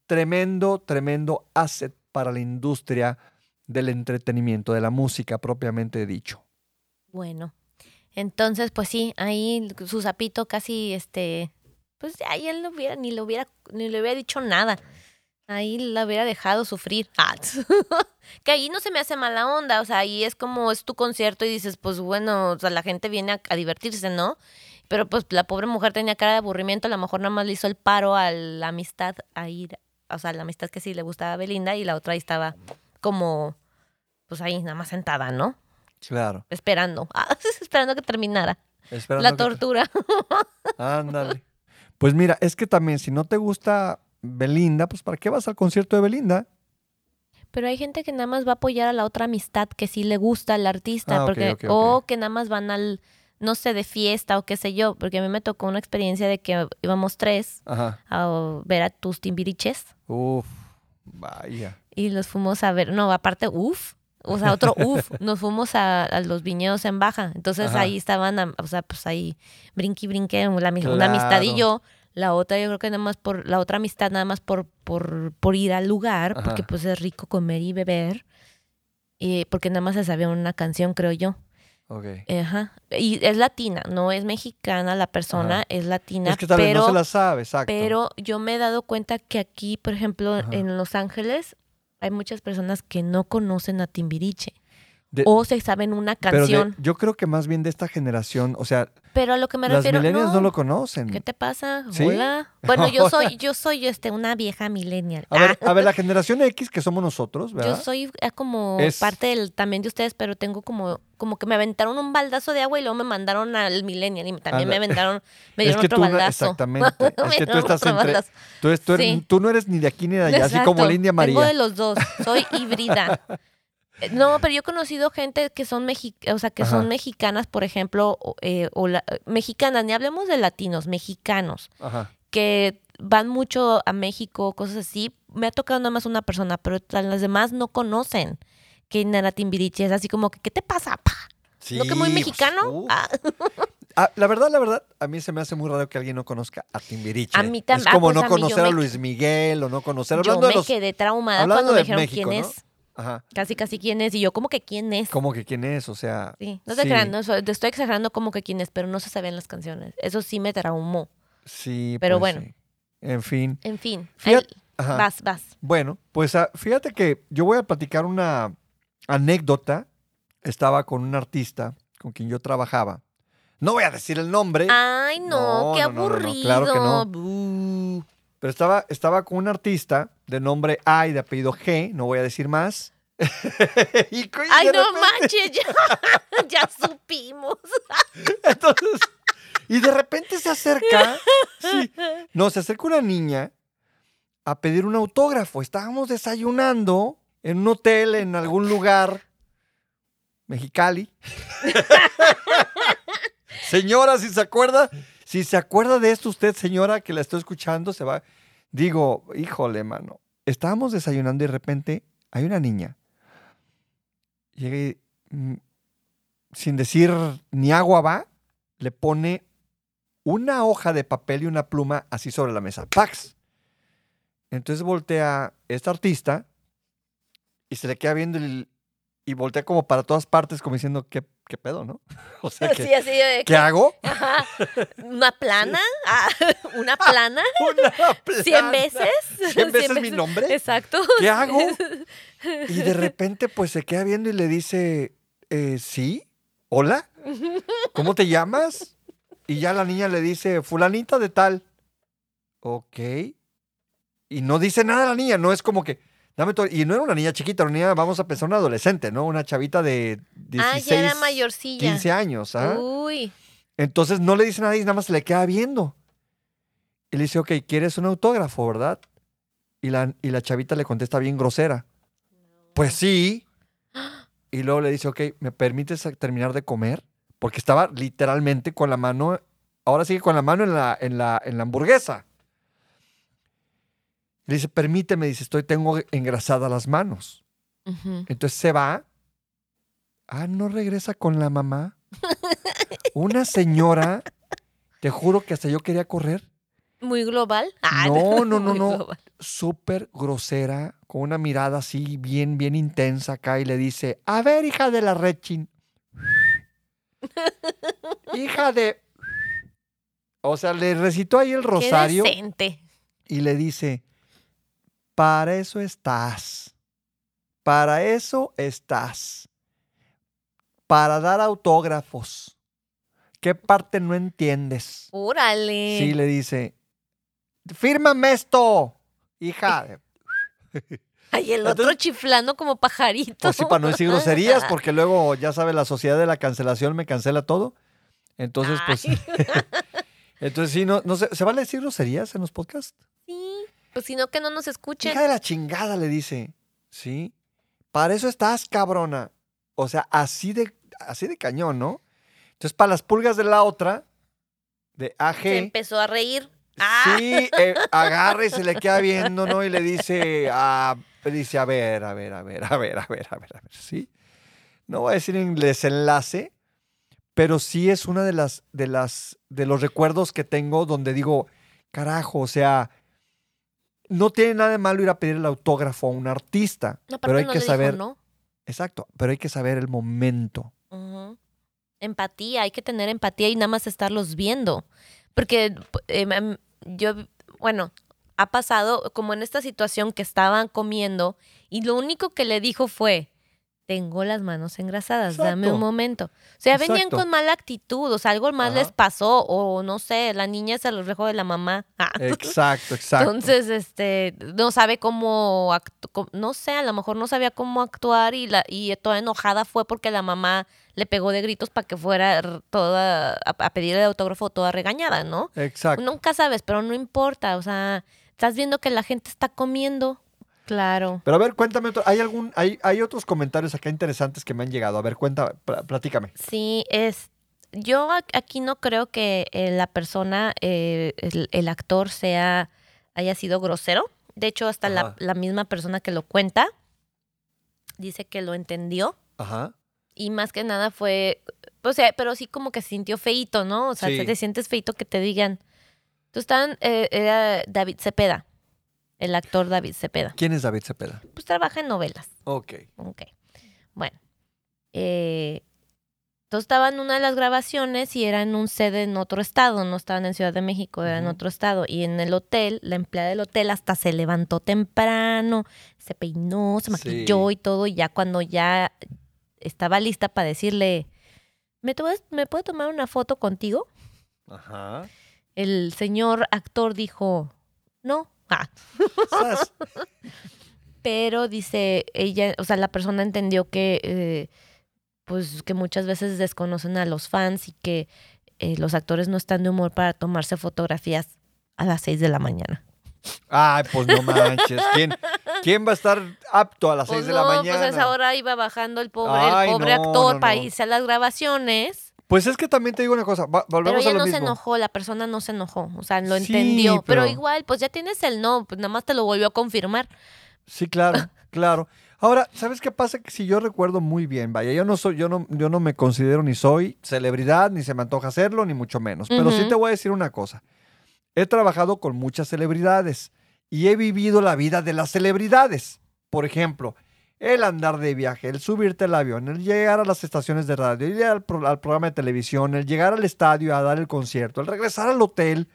tremendo, tremendo asset para la industria del entretenimiento, de la música propiamente dicho. Bueno, entonces, pues sí, ahí su sapito casi, este, pues ahí él lo hubiera, ni le hubiera, ni le hubiera dicho nada. Ahí la hubiera dejado sufrir. Ah, que ahí no se me hace mala onda, o sea, ahí es como es tu concierto y dices, pues bueno, o sea, la gente viene a, a divertirse, ¿no? Pero pues la pobre mujer tenía cara de aburrimiento, a lo mejor nada más le hizo el paro a la amistad a ir, o sea, la amistad que sí le gustaba a Belinda y la otra ahí estaba como, pues ahí nada más sentada, ¿no? Claro. Esperando, ah, esperando que terminara Esperando la que tortura. Ándale. Pues mira, es que también si no te gusta Belinda, pues ¿para qué vas al concierto de Belinda? Pero hay gente que nada más va a apoyar a la otra amistad que sí le gusta al artista, Ah, porque o que nada más van al, no sé, de fiesta o qué sé yo, porque a mí me tocó una experiencia de que íbamos tres Ajá. a ver a tus timbiriches Uf, vaya. y los fuimos a ver, no, aparte, uff, o sea, otro uff, nos fuimos a, a los viñedos en baja, entonces Ajá. ahí estaban, o sea, pues ahí brinqui, brinqué, la mi- una amistad y Claro. yo, la otra yo creo que nada más por, la otra amistad nada más por, por, por ir al lugar, porque pues es rico comer y beber, y porque nada más se sabía una canción, creo yo. Ok. Ajá. Y es latina, no es mexicana la persona, Ajá. es latina, Es que tal vez pero... no se la sabe, exacto. Pero yo me he dado cuenta que aquí, por ejemplo, Ajá. en Los Ángeles, hay muchas personas que no conocen a Timbiriche. De- o se saben una Pero de- canción. yo creo que más bien de esta generación, o sea, Pero a lo que me las refiero, millennials no. no, lo conocen. ¿Qué te pasa? ¿Sí? Hola. Bueno, yo soy, yo soy este, una vieja millennial. A ver, Ah, a ver, la generación X que somos nosotros, yo ¿verdad? soy eh, como Es- parte del, también de ustedes, pero tengo como, como que me aventaron un baldazo de agua y luego me mandaron al millennial y también me aventaron, me es dieron que otro tú baldazo. exactamente. Me es que tú estás entre. Tú, eres- tú eres- Sí. tú no eres ni de aquí ni de allá, así como la India Tengo de María. los dos, soy híbrida. Eh, No, pero yo he conocido gente que son mexi o sea, que Ajá. son mexicanas, por ejemplo, eh, o la- mexicanas, ni hablemos de latinos, mexicanos, Ajá. que van mucho a México, cosas así. Me ha tocado nada más una persona, pero las demás no conocen que Nara Timbiriche es así como que, ¿qué te pasa? pa? ¿No que muy Sí, mexicano? pues, uh. Ah, Ah, la verdad, la verdad, a mí se me hace muy raro que alguien no conozca a Timbiriche. A mí tam- Es ah, como pues no a yo conocer a Luis Miguel o no conocer. yo Hablando me de los. quedé traumada cuando me dijeron México, quién ¿no? es. Ajá. Casi, casi quién es. Y yo, como que quién es? ¿Cómo que quién es? O sea. Sí, no te sí, crean, no, te estoy exagerando como que quién es, pero no se sabían las canciones. Eso sí me traumó. Sí, Pero pues bueno. sí. En fin. En fin, Fíjate- Ajá. vas, vas. Bueno, pues ah, fíjate que yo voy a platicar una anécdota. Estaba con un artista con quien yo trabajaba. No voy a decir el nombre, Ay, no, No, qué no, no, aburrido. claro que no. Buh. Pero estaba, estaba con un artista de nombre A y de apellido G, no voy a decir más. Y Ay, de no repente- manches, ya, ya supimos. Entonces, y de repente se acerca, sí, no, se acerca una niña a pedir un autógrafo. Estábamos desayunando en un hotel en algún lugar, Mexicali. señora, si se acuerda, si se acuerda de esto usted, señora, que la estoy escuchando, se va. Digo, híjole, mano. Estábamos desayunando y de repente hay una niña. Llega y, mm, sin decir ni agua va, le pone una hoja de papel y una pluma así sobre la mesa. ¡Pax! Entonces voltea esta artista y se le queda viendo y, y voltea como para todas partes, como diciendo, ¿qué, qué pedo, no? O sea, ¿qué, Sí, así de ¿qué hago? Ajá. ¿Una plana? Ah, ¿Una plana? Una ¿Cien veces? ¿Cien veces mi nombre? Exacto. ¿Qué hago? Y de repente, pues se queda viendo y le dice, eh, ¿sí? ¿Hola? ¿Cómo te llamas? Y ya la niña le dice, fulanita de tal. Ok. Y no dice nada la niña, no es como que, dame todo. Y no era una niña chiquita, era una niña, vamos a pensar, una adolescente, ¿no? Una chavita de 16, ah, ya era mayorcilla. 15 años, ¿ah? Uy. Entonces no le dice nada y nada más se le queda viendo. Y le dice, ok, ¿quieres un autógrafo, verdad? Y la, y la chavita le contesta bien grosera. Pues sí. Y luego le dice, ok, ¿me permites terminar de comer? Porque estaba literalmente con la mano, ahora sigue con la mano en la, en la, en la hamburguesa. Le dice, permíteme, dice, estoy, tengo engrasadas las manos. Entonces se va. Ah, no regresa con la mamá. Una señora, te juro que hasta yo quería correr. ¿Muy global? Ah, No, no, no, no. Súper grosera, con una mirada así bien, bien intensa acá y le dice, a ver, hija de la rechin. hija de... O sea, le recitó ahí el rosario Qué decente. y le dice, para eso estás, para eso estás, para dar autógrafos. ¿Qué parte no entiendes? Órale. Sí, le dice, fírmame esto, hija. de-". Ay, el otro Entonces- chiflando como pajarito. Pues sí, para no decir groserías, porque luego, ya sabe, la sociedad de la cancelación me cancela todo. Entonces, pues, Ay. entonces sí, no, no sé, ¿se vale decir groserías en los podcasts? Sí. Pues si no, que no nos escuchen. Hija de la chingada, le dice. Sí. Para eso estás, cabrona. O sea, así de, así de cañón, ¿no? Entonces, para las pulgas de la otra, de AG, Se empezó a reír. Ah. sí, eh, agarra y se le queda viendo, ¿no? Y le dice, ah, dice, a ver, a ver, a ver, a ver, a ver, a ver, a ver, ¿sí? No voy a decir en desenlace, pero sí es una de las, de las, de los recuerdos que tengo donde digo, carajo, o sea, no tiene nada de malo ir a pedir el autógrafo a un artista, Aparte pero hay no que le dijo saber, no. exacto, pero hay que saber el momento. Empatía, hay que tener empatía y nada más estarlos viendo. Porque eh, yo, bueno, ha pasado como en esta situación que estaban comiendo y lo único que le dijo fue, tengo las manos engrasadas, dame un momento. O sea, venían con mala actitud, o sea, algo más Ajá. les pasó, o no sé, la niña es el reflejo de la mamá. Ah. Exacto, exacto. Entonces, este, no sabe cómo, actu- no sé, a lo mejor no sabía cómo actuar y, la, y toda enojada fue porque la mamá le pegó de gritos para que fuera toda, a, a pedir el autógrafo toda regañada, ¿no? exacto. Nunca sabes, pero no importa, o sea, estás viendo que la gente está comiendo, claro. Pero a ver, cuéntame, otro- ¿hay algún, hay, hay otros comentarios acá interesantes que me han llegado? A ver, cuenta, pl- platícame. Sí, es. Yo aquí no creo que eh, la persona, eh, el, el actor, sea haya sido grosero. De hecho, hasta la, misma persona que lo cuenta dice que lo entendió Ajá. y más que nada fue, o sea, pero sí como que se sintió feito, ¿no? O sea, Sí. se te sientes feito que te digan. Tú estaban, eh, era David Cepeda, el actor David Cepeda. ¿Quién es David Cepeda? Pues trabaja en novelas. Ok. Ok. Bueno. Eh, entonces estaba en una de las grabaciones y era en un sede en otro estado, no estaban en Ciudad de México, era en otro estado. Y en el hotel, la empleada del hotel hasta se levantó temprano, se peinó, se maquilló Sí. y todo. Y ya cuando ya estaba lista para decirle, ¿me, puedes- ¿me puedo tomar una foto contigo? Ajá. El señor actor dijo, no. Ah, pero dice ella, o sea, la persona entendió que, eh, pues, que muchas veces desconocen a los fans y que eh, los actores no están de humor para tomarse fotografías a las 6 de la mañana. Ay, pues no manches. ¿Quién, quién va a estar apto a las Pues 6 de la mañana? pues a esa hora iba bajando el pobre, Ay, el pobre no, actor no, para irse a las grabaciones. Pues es que también te digo una cosa. va- Pero volvemos ella a lo no mismo. se enojó, la persona no se enojó, o sea, lo Sí, entendió. Pero... pero- igual, pues ya tienes el no, pues nada más te lo volvió a confirmar. Sí, claro, claro. Ahora, ¿sabes qué pasa? Que si yo recuerdo muy bien, vaya, yo no soy, yo no, yo no me considero ni soy celebridad, ni se me antoja hacerlo, ni mucho menos. Pero sí te voy a decir una cosa. He trabajado con muchas celebridades y he vivido la vida de las celebridades. Por ejemplo, el andar de viaje, el subirte al avión, el llegar a las estaciones de radio, ir al, pro- al programa de televisión, el llegar al estadio a dar el concierto, el regresar al hotel,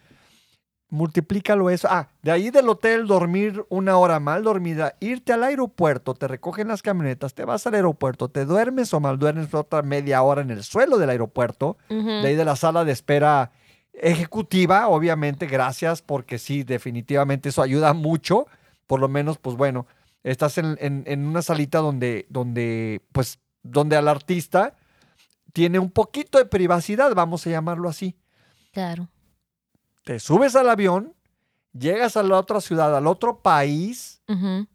multiplícalo eso. Ah, de ahí del hotel dormir una hora mal dormida, irte al aeropuerto, te recogen las camionetas, te vas al aeropuerto, te duermes o mal duermes otra media hora en el suelo del aeropuerto, de ahí de la sala de espera ejecutiva, obviamente, gracias, porque sí, definitivamente eso ayuda mucho. Por lo menos, pues bueno, estás en, en- en una salita donde, donde, pues, donde al artista tiene un poquito de privacidad, vamos a llamarlo así. Claro. Te subes al avión, llegas a la otra ciudad, al otro país,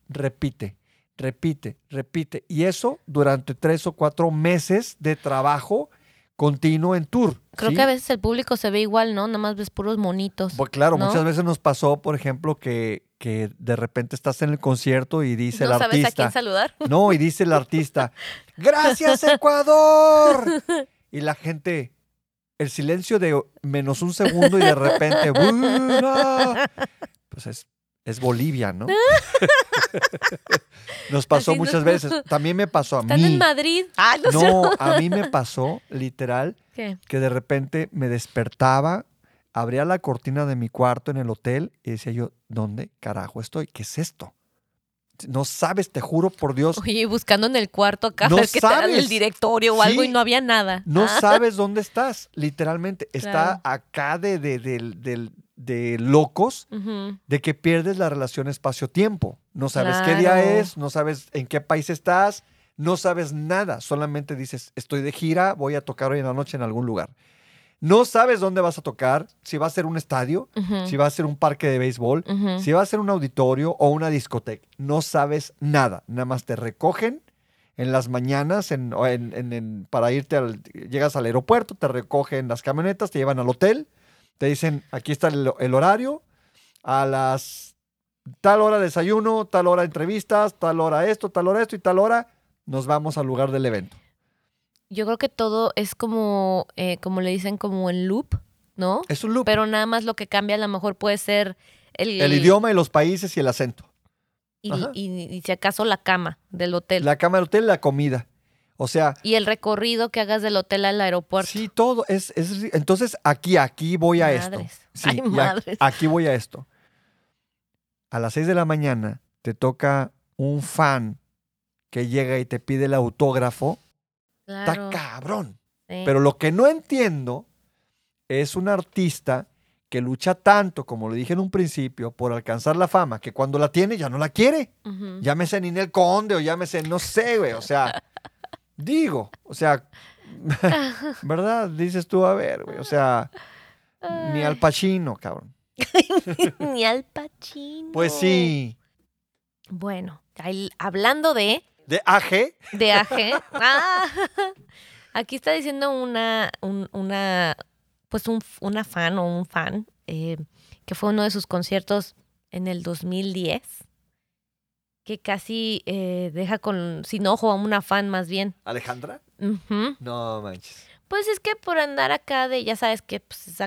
repite, repite, repite. Y eso durante tres o cuatro meses de trabajo continuo en tour. Creo ¿sí? que a veces el público se ve igual, ¿no? Nada más ves puros monitos. Pues claro, ¿no? muchas veces nos pasó, por ejemplo, que, que de repente estás en el concierto y dice no el sabes a quién artista. saludar. No, y dice el artista, ¡Gracias, Ecuador! Y la gente, el silencio de menos un segundo y de repente, "Buena". Pues es, es Bolivia, ¿no? Nos pasó Así no- muchas veces. También me pasó a Están mí. en Madrid. Ah, no. No, a mí me pasó, literal, ¿Qué? que de repente me despertaba, abría la cortina de mi cuarto en el hotel y decía yo, ¿dónde carajo estoy? ¿Qué es esto? No sabes, te juro por Dios, Oye, buscando en el cuarto acá, No que te dan el sabes. directorio o algo y no había nada. no Ah, sabes dónde estás, literalmente. Está Claro. acá de, de, del- de locos de que pierdes la relación espacio-tiempo. No sabes qué día es, no sabes en qué país estás, no sabes nada. Solamente dices, estoy de gira, voy a tocar hoy en la noche en algún lugar. No sabes dónde vas a tocar, si va a ser un estadio, si va a ser un parque de béisbol, si va a ser un auditorio o una discoteca. No sabes nada. Nada más te recogen en las mañanas en, o en- en- en- para irte al... Llegas al aeropuerto, te recogen las camionetas, te llevan al hotel, te dicen, aquí está el, el horario, a las tal hora desayuno, tal hora entrevistas, tal hora esto, tal hora esto y tal hora nos vamos al lugar del evento. Yo creo que todo es como, eh, como le dicen, como en loop, ¿no? Es un loop. Pero nada más lo que cambia a lo mejor puede ser el, el idioma y los países y el acento. y, Ajá. y- y si acaso la cama del hotel. La cama del hotel, la comida. O sea, Y el recorrido que hagas del hotel al aeropuerto. Sí, todo. Es, es- entonces, aquí, aquí voy a esto. Madres. Sí, Ay, a- madres. aquí voy a esto. A las 6 de la mañana te toca un fan que llega y te pide el autógrafo, Claro. está cabrón. sí. Pero lo que no entiendo es un artista que lucha tanto, como lo dije en un principio, por alcanzar la fama, que cuando la tiene ya no la quiere. Ujú. Llámese Ninel Conde o llámese, no sé, güey. O sea, digo, o sea, ¿verdad? Dices tú, a ver, güey. O sea, ni al Pacino, cabrón. Ni al Pacino. Pues sí. Bueno, hablando de, De AG. de AG. ah, aquí está diciendo una, un- una, pues un, una fan o un fan eh, que fue uno de sus conciertos en el 2010, que casi eh, deja con sin ojo a una fan más bien. ¿Alejandra? No manches. Pues es que por andar acá de, ya sabes que pues, es,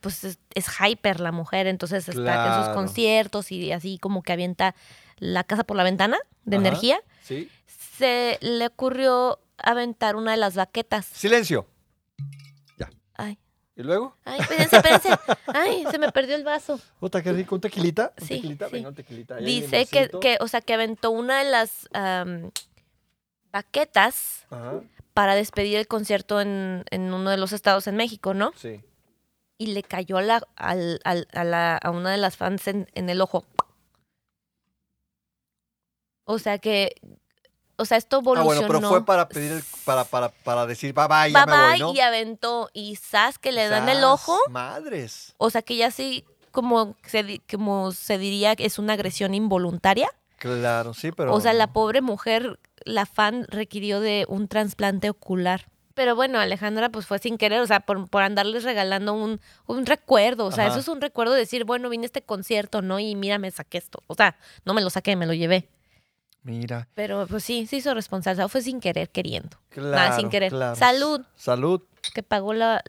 pues es, es hyper la mujer, entonces está en sus conciertos y así como que avienta la casa por la ventana de Ajá. energía. ¿Sí? Se le ocurrió aventar una de las baquetas. Silencio. Ay, ¿Y luego? ay, espérense, espérense. Ay, se me perdió el vaso. Puta, qué rico. ¿Un tequilita? ¿Un Sí, tequilita? sí. Venga, un tequilita. Ahí Dice que, que, o sea, que aventó una de las am, baquetas Ajá, para despedir el concierto en, en uno de los estados en México, ¿no? sí. y le cayó a, la, al- al- a, la- a una de las fans en, en el ojo. O sea que, o sea, esto Ah, evolucionó. bueno, pero fue para pedir, el- para, para, para decir bye bye, ya Bye me voy, bye, ¿no? y aventó y sas que le dan el ojo. Madres. O sea que ya sí, como se, como se diría, que es una agresión involuntaria. Claro, sí, pero. O sea, la pobre mujer, la fan, requirió de un trasplante ocular. Pero bueno, Alejandra, pues fue sin querer, o sea, por, por andarles regalando un, un recuerdo. O sea, Ajá. eso es un recuerdo de decir, bueno, vine a este concierto, ¿no? Y mira, me saqué esto. O sea, no me lo saqué, me lo llevé. Mira. Pero pues sí, se hizo responsable. Fue sin querer, queriendo. Claro. Nada, sin querer. claro. Salud. Salud. Que pagó la,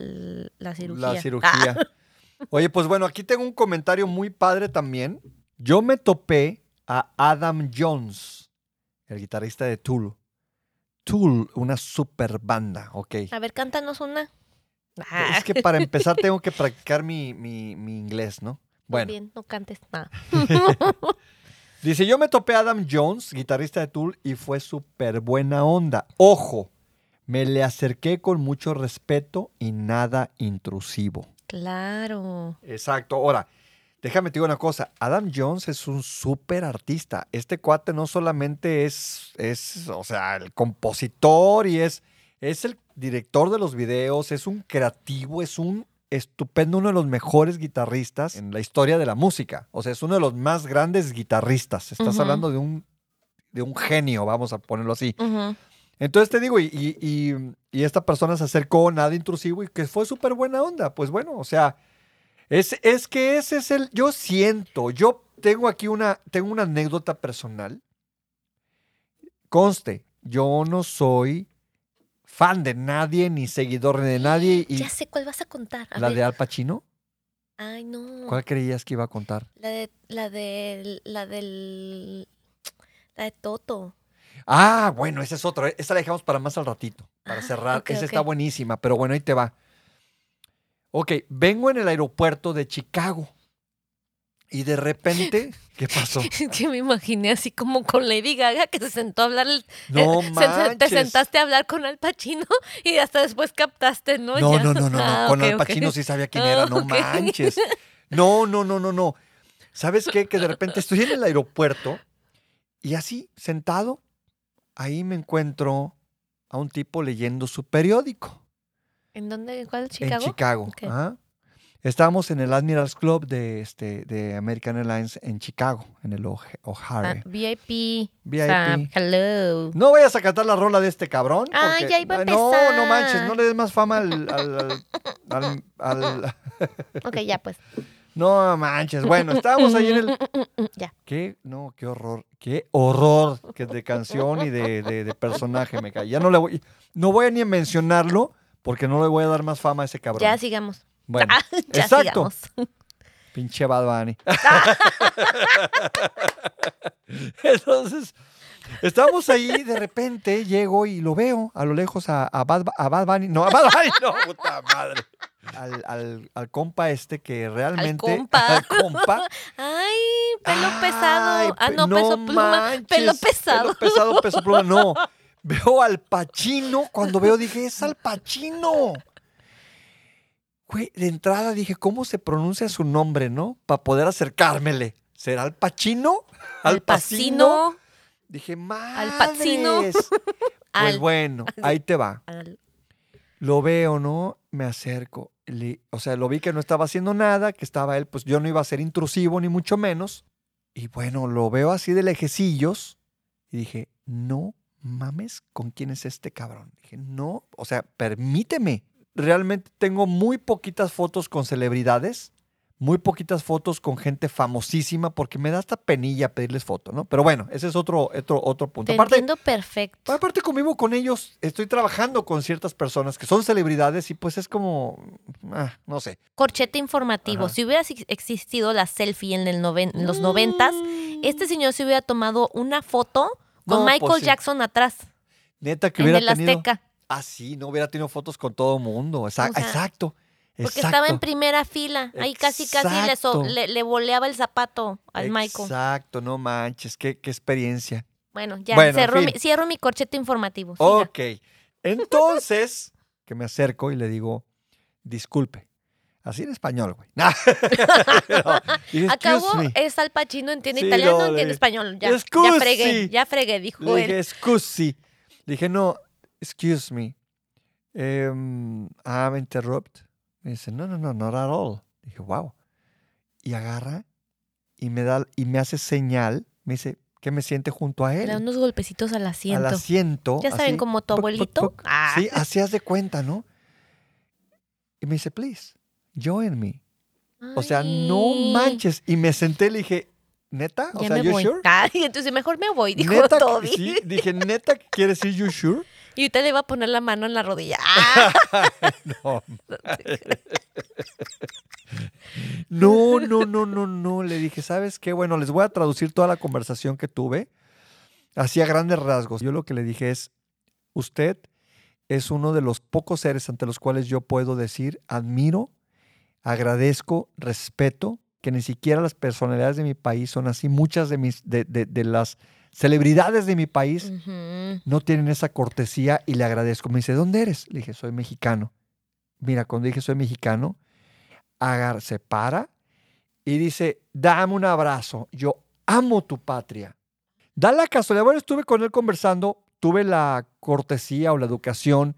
la cirugía. La Ah, cirugía. Oye, pues bueno, aquí tengo un comentario muy padre también. Yo me topé a Adam Jones, el guitarrista de Tool. Tool, una super banda, ok. a ver, cántanos una. Ah, Es que para empezar tengo que practicar mi, mi- mi inglés, ¿no? muy Bueno, bien, no cantes nada. dice, yo me topé a Adam Jones, guitarrista de Tool, y fue súper buena onda. Ojo, me le acerqué con mucho respeto y nada intrusivo. Claro. Exacto. Ahora, déjame te digo una cosa. Adam Jones es un súper artista. Este cuate no solamente es, es, o sea, el compositor y es, es el director de los videos, es un creativo, es un estupendo, uno de los mejores guitarristas en la historia de la música. O sea, es uno de los más grandes guitarristas. Estás hablando de un, de un genio, vamos a ponerlo así. Entonces te digo, y, y- y- y esta persona se acercó, nada intrusivo, y que fue súper buena onda. Pues bueno, o sea, es, es que ese es el. Yo siento, yo tengo aquí una, tengo una anécdota personal. Conste, yo no soy fan de nadie, ni seguidor de nadie. Y Ya sé cuál vas a contar. A la ver. de Al Pacino, Ay, no. ¿cuál creías que iba a contar? La de, la de, la del, la de Toto. Ah, bueno, esa es otra. Esa la dejamos para más al ratito, para Ah, cerrar. esa está buenísima, pero bueno, ahí te va. Ok, vengo en el aeropuerto de Chicago y de repente, ¿qué pasó? Es que me imaginé así como con Lady Gaga que se sentó a hablar. el- No eh, se- manches. Te sentaste a hablar con Al Pacino y hasta después captaste, ¿no? No, Ya. no, no, no, no. Ah, Con Al. Pacino sí sabía quién era, no manches. No, no, no, no, no. ¿Sabes qué? Que de repente estoy en el aeropuerto y así, sentado, ahí me encuentro a un tipo leyendo su periódico. ¿En dónde? ¿En cuál? ¿Chicago? En Chicago. Ajá. Estábamos en el Admirals Club de, este, de American Airlines en Chicago, en el Ah, O'Hare. VIP. VIP. Sam, hello. No vayas a cantar la rola de este cabrón. Ah, porque- ya iba a Ay, No, no empezar. manches, no le des más fama al... al- al- Ok, ya pues. no manches. Bueno, estábamos ahí en el... Ya. ¿Qué? No, qué horror. Qué horror que de canción y de, de- de personaje me cae. Ya no le voy... No voy a ni a mencionarlo porque no le voy a dar más fama a ese cabrón. Ya sigamos. Bueno, Ah, ya exacto. sigamos. Pinche Bad Bunny. Entonces, estábamos ahí, de repente llego y lo veo a lo lejos a, a, Bad, a Bad Bunny. No, a Bad Bunny, no, puta madre. Al, al- al compa este que realmente. compa. al compa. Ay, pelo Ay, pesado. Ah, pe- no, peso pluma. manches, Pelo pesado. Pelo pesado, peso pluma. No. Veo al Pachino. Cuando veo, dije, es al Pachino. Güey, de entrada dije, ¿cómo se pronuncia su nombre, no? Para poder acercármele. ¿Será al Pachino? Al Pacino. Dije, Al Pacino. madres. Pues Al- bueno, ahí te va. Lo veo, ¿no? Me acerco. Le- o sea, lo vi que no estaba haciendo nada, que estaba él, pues yo no iba a ser intrusivo, ni mucho menos. Y bueno, lo veo así de lejecillos. Y dije, no mames, ¿con quién es este cabrón? Dije, no, o sea, permíteme. Realmente tengo muy poquitas fotos con celebridades, muy poquitas fotos con gente famosísima, porque me da hasta penilla pedirles foto, ¿no? Pero bueno, ese es otro, otro, otro punto. Te Aparte, entiendo perfecto. Aparte convivo con ellos, estoy trabajando con ciertas personas que son celebridades y pues es como, ah, no sé. Corchete informativo. Ajá. Si hubiera ex- existido la selfie en, el noven- en los noventas, este señor se hubiera tomado una foto con No, Michael pues sí. Jackson atrás, Neta que en hubiera el tenido... Azteca. Ah, sí, no hubiera tenido fotos con todo mundo. Exacto, O sea, exacto. Porque exacto. estaba en primera fila. Ahí casi, casi le, so- Exacto. le, le boleaba el zapato al Michael. Exacto, no manches, qué, qué experiencia. Bueno, ya, Bueno, en cerró fin. mi- cierro mi corchete informativo. siga. Ok, entonces, que me acerco y le digo, disculpe. Así en español, güey. Nah. No, Acabo, es Al Pacino, entiende Sí, italiano, no, entiende le- español. Ya, ya fregué, ya fregué, dijo Le él. dije, excuse. Le dije, no, excuse me. Um, I'm interrupt. Me dice, no, no, no, not at all. Dije, wow. Y agarra y me da y me hace señal. Me dice que me siente junto a Le él. da unos golpecitos al asiento. Al asiento. ya saben, así, como tu abuelito. Ah. Sí, así haz de cuenta, ¿no? Y me dice, please, join me. O sea, no manches. Y me senté y le dije, ¿neta? O Ya sea, me ¿you voy. sure? Entonces mejor me voy, dijo ¿Neta? que- Toby. Sí, dije, ¿neta quieres decir you sure? Y ahorita le iba a poner la mano en la rodilla. Ah, No. No, no, no, no, no. Le dije, ¿sabes qué? Bueno, les voy a traducir toda la conversación que tuve. Así a grandes rasgos. Yo lo que le dije es, usted es uno de los pocos seres ante los cuales yo puedo decir, admiro, agradezco, respeto, que ni siquiera las personalidades de mi país son así. Muchas de, mis, de, de- de las celebridades de mi país no tienen esa cortesía y le agradezco. Me dice, ¿dónde eres? Le dije, soy mexicano. Mira, cuando dije soy mexicano, agar, se para y dice, dame un abrazo. Yo amo tu patria. Da la casualidad, bueno, estuve con él conversando, tuve la cortesía o la educación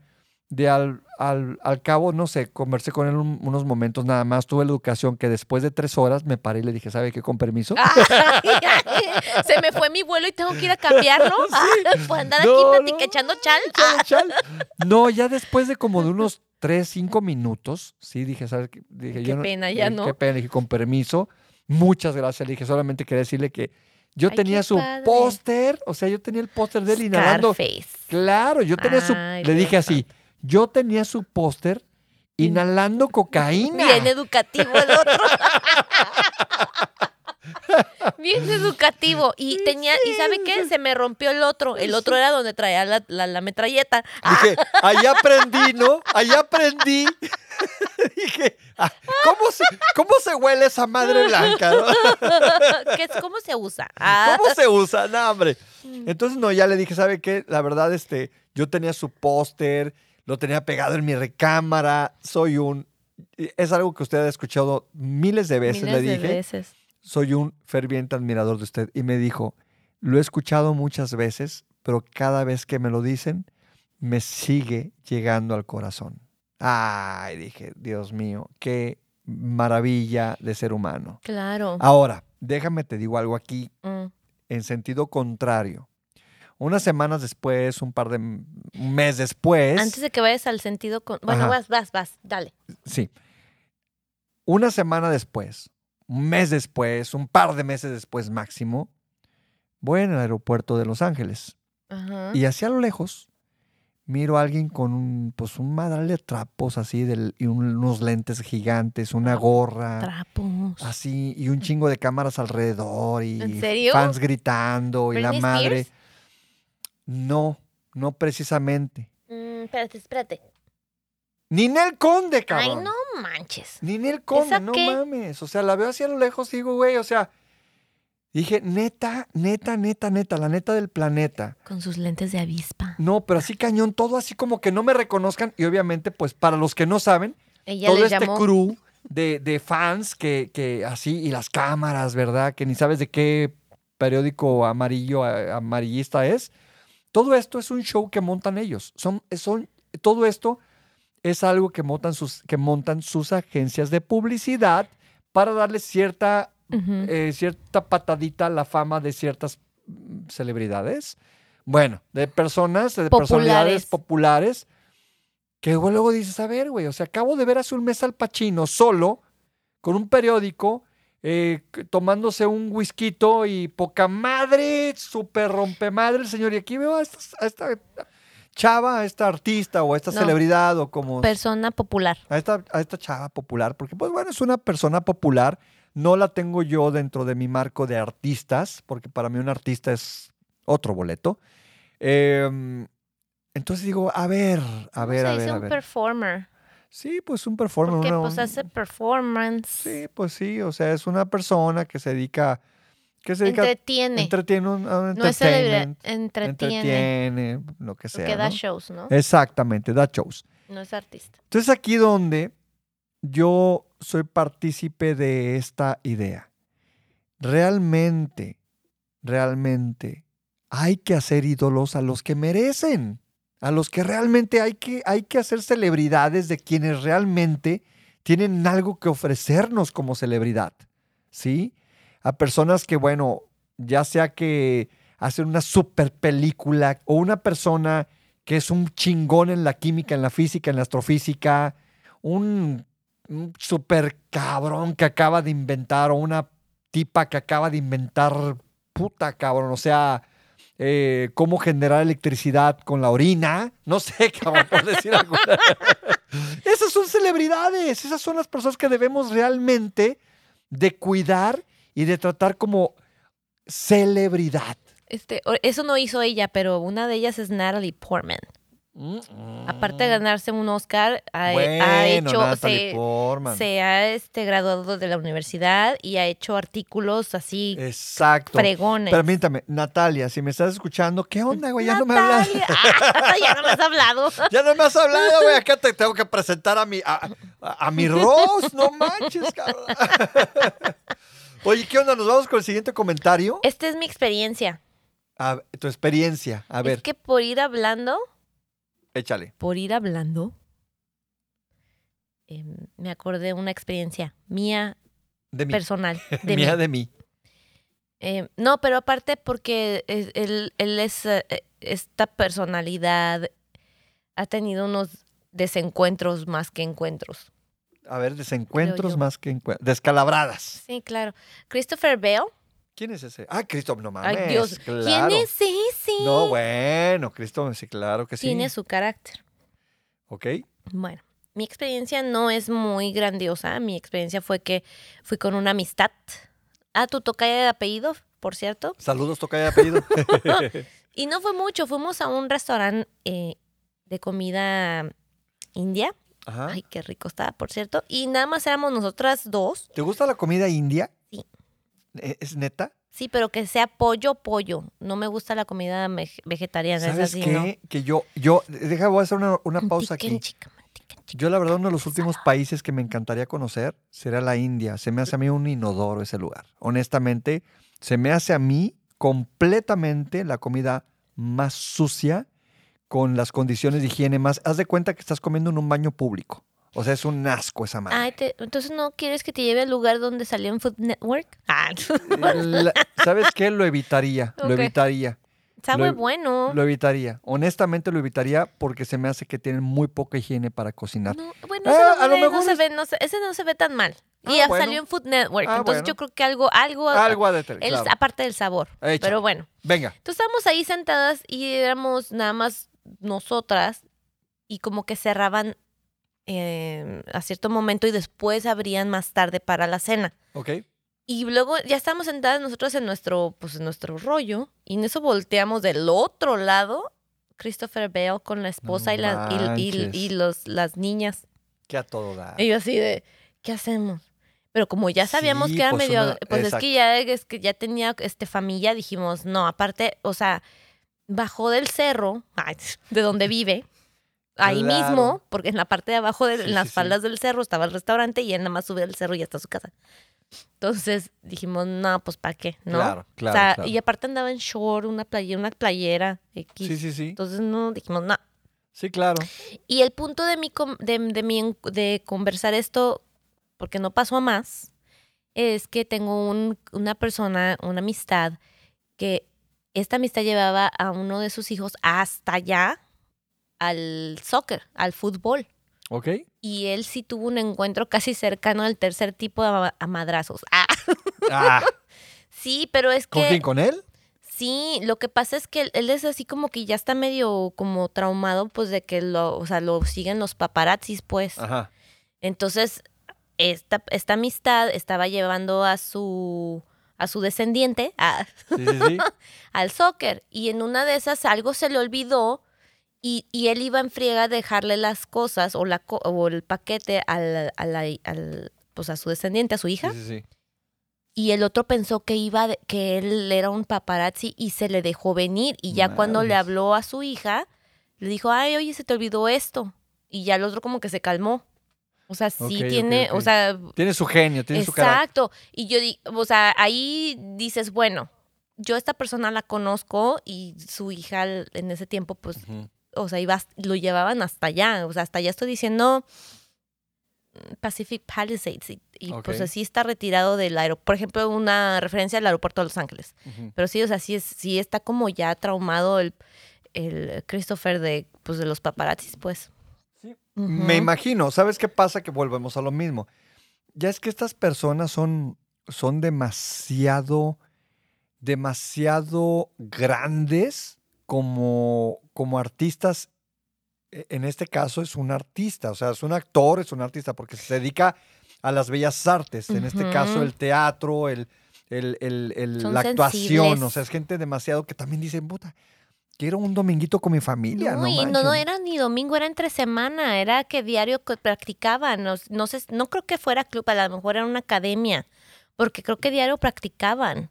de al, al, al cabo, no sé, conversé con él un- unos momentos nada más, tuve la educación que después de tres horas me paré y le dije, ¿sabe qué? Con permiso. Ay, se me fue mi vuelo y tengo que ir a cambiarlo. Ah, por andar No, aquí no. echando chal. Ah, Chal. No, ya después de como de unos 3, 5 minutos, sí, dije, ¿sabes qué? Dije, Qué yo no- pena, ya no. Qué pena, dije, con permiso. Muchas gracias, le dije, solamente quería decirle que yo Ay, tenía su póster, o sea, yo tenía el póster de él inhalando. Claro, yo tenía su, le dije así, yo tenía su póster inhalando cocaína. Bien educativo el otro. Bien educativo. Y tenía, ¿y sabe qué? Se me rompió el otro. El otro era donde traía la, la, la metralleta. Dije, ahí aprendí, ¿no? Ahí aprendí. dije, ah, ¿cómo, se, ¿cómo se huele esa madre blanca? no? ¿Qué es, ¿Cómo se usa? Ah, ¿Cómo se usa? No, hombre. Entonces, no, ya le dije, ¿sabe qué? La verdad, este, yo tenía su póster, lo tenía pegado en mi recámara, soy un... Es algo que usted ha escuchado miles de veces, miles le de dije. veces. Soy un ferviente admirador de usted. Y me dijo, lo he escuchado muchas veces, pero cada vez que me lo dicen, me sigue llegando al corazón. Ay, dije, Dios mío, qué maravilla de ser humano. Claro. Ahora, déjame te digo algo aquí Mm. en sentido contrario. Unas semanas después, un par de un mes después, Antes de que vayas al sentido con. Bueno, Ajá. vas, vas, vas, dale. sí, una semana después, un mes después, un par de meses después máximo, voy en el aeropuerto de Los Ángeles Ajá. y hacia lo lejos miro a alguien con un, pues un madral de trapos así del- y un- unos lentes gigantes, una gorra. Trapos. Así, y un chingo de cámaras alrededor y ¿En serio? fans gritando y la ¿Britney madre. Spears? No, no precisamente. Mm, espérate, espérate. Ninel Conde, Ay, cabrón. no manches. Ninel Conde, ¿Esa no qué? mames. O sea, la veo así a lo lejos y digo, güey, o sea, Dije, neta, neta, neta, neta, la neta del planeta. Con sus lentes de avispa. No, pero así cañón, todo así como que no me reconozcan. Y obviamente, pues para los que no saben, Ella todo este llamó crew de, de fans que, que así, y las cámaras, ¿verdad? Que ni sabes de qué periódico amarillo, amarillista es. Todo esto es un show que montan ellos. Son, son, todo esto es algo que montan sus, que montan sus agencias de publicidad para darle cierta, eh, cierta patadita a la fama de ciertas mm, celebridades. Bueno, de personas, de personalidades populares, que luego- dices, a ver, güey, o sea, acabo de ver hace un mes al Pacino solo, con un periódico, eh, tomándose un whisky y poca madre, súper rompemadre el señor. Y aquí veo a esta, a esta chava, a esta artista o a esta No. celebridad o como Persona popular. a esta, a esta chava popular, porque pues bueno, es una persona popular, no la tengo yo dentro de mi marco de artistas, porque para mí un artista es otro boleto. Em, entonces digo, a ver, a ver, a ver, un ver. performer. Sí, pues un performer. Porque una- pues hace performance. Sí, pues sí, o sea, es una persona que se dedica, que se dedica, Entretiene. entretiene un, a un no es Entretiene. entretiene, lo que sea. Porque da ¿no? shows, ¿no? Exactamente, da shows. No es artista. Entonces aquí donde yo soy partícipe de esta idea. Realmente, realmente hay que hacer ídolos a los que merecen, a los que realmente hay que, hay que hacer celebridades de quienes realmente tienen algo que ofrecernos como celebridad, ¿sí? A personas que, bueno, ya sea que hacen una super película o una persona que es un chingón en la química, en la física, en la astrofísica, un, un super cabrón que acaba de inventar o una tipa que acaba de inventar, puta cabrón, o sea, eh, cómo generar electricidad con la orina, no sé, cabrón, por decir alguna. Esas son celebridades, esas son las personas que debemos realmente de cuidar y de tratar como celebridad. Este, eso no hizo ella, pero una de ellas es Natalie Portman. Aparte de ganarse un Oscar, ha, hecho, se, ha este, graduado de la universidad y ha hecho artículos así Exacto. fregones. Permítame, Natalia, si me estás escuchando, ¿qué onda, güey? Ya no me hablas. Ah, ya no me has hablado. Ya no me has hablado, güey. Acá te tengo que presentar a mi, a, a- a mi Rose. No manches, cabrón. Oye, ¿qué onda? ¿Nos vamos con el siguiente comentario? Esta es mi experiencia. A tu experiencia. A ver, Es que por ir hablando, échale. por ir hablando, em, me acordé de una experiencia mía De mí. personal. De Mía mí. de mí. Eh, no, pero aparte porque él, él es eh, eh, esta personalidad ha tenido unos desencuentros más que encuentros. A ver, desencuentros más que encuentros. Descalabradas. Sí, claro. Christopher Bale. ¿Quién es ese? Ah, Cristo, no mames. Ay, Dios. Claro. ¿Quién es ese? No, bueno, Cristo, sí, claro que sí. Tiene su carácter. Ok. Bueno, mi experiencia no es muy grandiosa. Mi experiencia fue que fui con una amistad. Ah, tu tocaya de apellido, por cierto. Saludos, toca de apellido. Y no fue mucho. Fuimos a un restaurante eh, de comida india. Ajá. Ay, qué rico estaba, por cierto. Y nada más éramos nosotras dos. ¿Te gusta la comida india? ¿E- ¿Es neta? Sí, pero que sea pollo, pollo. No me gusta la comida vegetariana. Es ¿Sabes así, qué? ¿no? Que yo, yo, deja, voy a hacer una, una pausa aquí. Chica, chica. Yo, la verdad, uno de los últimos países que me encantaría conocer será la India. Se me hace a mí un inodoro ese lugar. Honestamente, se me hace a mí completamente la comida más sucia, con las condiciones de higiene más. Haz de cuenta que estás comiendo en un baño público. O sea, es un asco esa madre. Ay, te- entonces no quieres que te lleve al lugar donde salió en Food Network. Ah, La- ¿Sabes qué? Lo evitaría. Lo evitaría. sabe Lo- bueno. Lo evitaría. Honestamente lo evitaría porque se me hace que tienen muy poca higiene para cocinar. No, bueno, Ah, ese, no, a lo no mejor se ve, no se- ese no se ve tan mal. Y Ah, bueno. salió en Food Network. Ah, entonces bueno. yo creo que algo, algo, Algo de el- claro. aparte del sabor. Pero bueno. Venga. Entonces estábamos ahí sentadas y éramos nada más nosotras y como que cerraban eh, a cierto momento y después abrían más tarde para la cena. Ok. Y luego ya estábamos sentadas nosotros en nuestro, pues, en nuestro rollo y en eso volteamos del otro lado Christopher Bale con la esposa No y, la- y- y- manches. y los, las niñas. Que a todo da. Y yo así de, ¿qué hacemos? Pero como ya sabíamos Sí, que era pues medio, una- pues es que ya es que ya tenía este familia, dijimos, no, aparte, o sea, bajó del cerro, de donde vive, ahí Claro. mismo, porque en la parte de abajo, de, Sí, en las sí, sí. faldas del cerro estaba el restaurante y él nada más sube al cerro y ya está su casa. Entonces dijimos, no, pues ¿para qué? ¿No? Claro, claro, o sea, claro. y aparte andaba en short, una playera, una playera X. Sí, sí, sí. Entonces no, dijimos, no. Sí, claro. Y el punto de mi, de, de mi de conversar esto, porque no pasó a más, es que tengo un- una persona, una amistad, que esta amistad llevaba a uno de sus hijos hasta allá al soccer, al fútbol. ¿Ok? Y él sí tuvo un encuentro casi cercano al tercer tipo de ama- a madrazos. Ah, Ah, sí, pero es ¿Con que... quién? ¿Con él? Sí, lo que pasa es que él, él es así como que ya está medio como traumado, pues de que lo, o sea, lo siguen los paparazzis, pues. Ajá. Entonces, esta, esta amistad estaba llevando a su, a su descendiente a- Sí, sí, sí. al soccer. Y en una de esas algo se le olvidó y, y él iba en friega a dejarle las cosas o, la, o el paquete al, a la- al- pues a su descendiente, a su hija. Sí, sí, sí. Y el otro pensó que iba, de- que él era un paparazzi y se le dejó venir. Y ya cuando le habló a su hija, le dijo, ay, oye, se te olvidó esto. Y ya el otro como que se calmó. O sea, sí tiene, o sea, Tiene su genio, tiene su carácter. exacto. Y yo o sea, ahí dices, bueno, yo esta persona la conozco y su hija al- en ese tiempo, pues. O sea, iba, lo llevaban hasta allá. O sea, hasta allá estoy diciendo Pacific Palisades. Y, y, pues así está retirado del aeropuerto. Por ejemplo, una referencia al aeropuerto de Los Ángeles. Pero sí, o sea, sí, es, sí está como ya traumado el, el Christopher de, pues, de los paparazzis, pues. Sí. Me imagino, ¿sabes qué pasa? Que volvemos a lo mismo. Ya es que estas personas son, son demasiado, demasiado grandes como, como artistas. E- En este caso es un artista, o sea, es un actor, es un artista, porque se dedica a las bellas artes. En este caso, el teatro, el, el- el- la actuación. sensibles. O sea, es gente demasiado que también dicen, puta, quiero un dominguito con mi familia. No, No, y no, manches". no era ni domingo, era entre semana, era que diario practicaban. No, no sé, no creo que fuera club, a lo mejor era una academia, porque creo que diario practicaban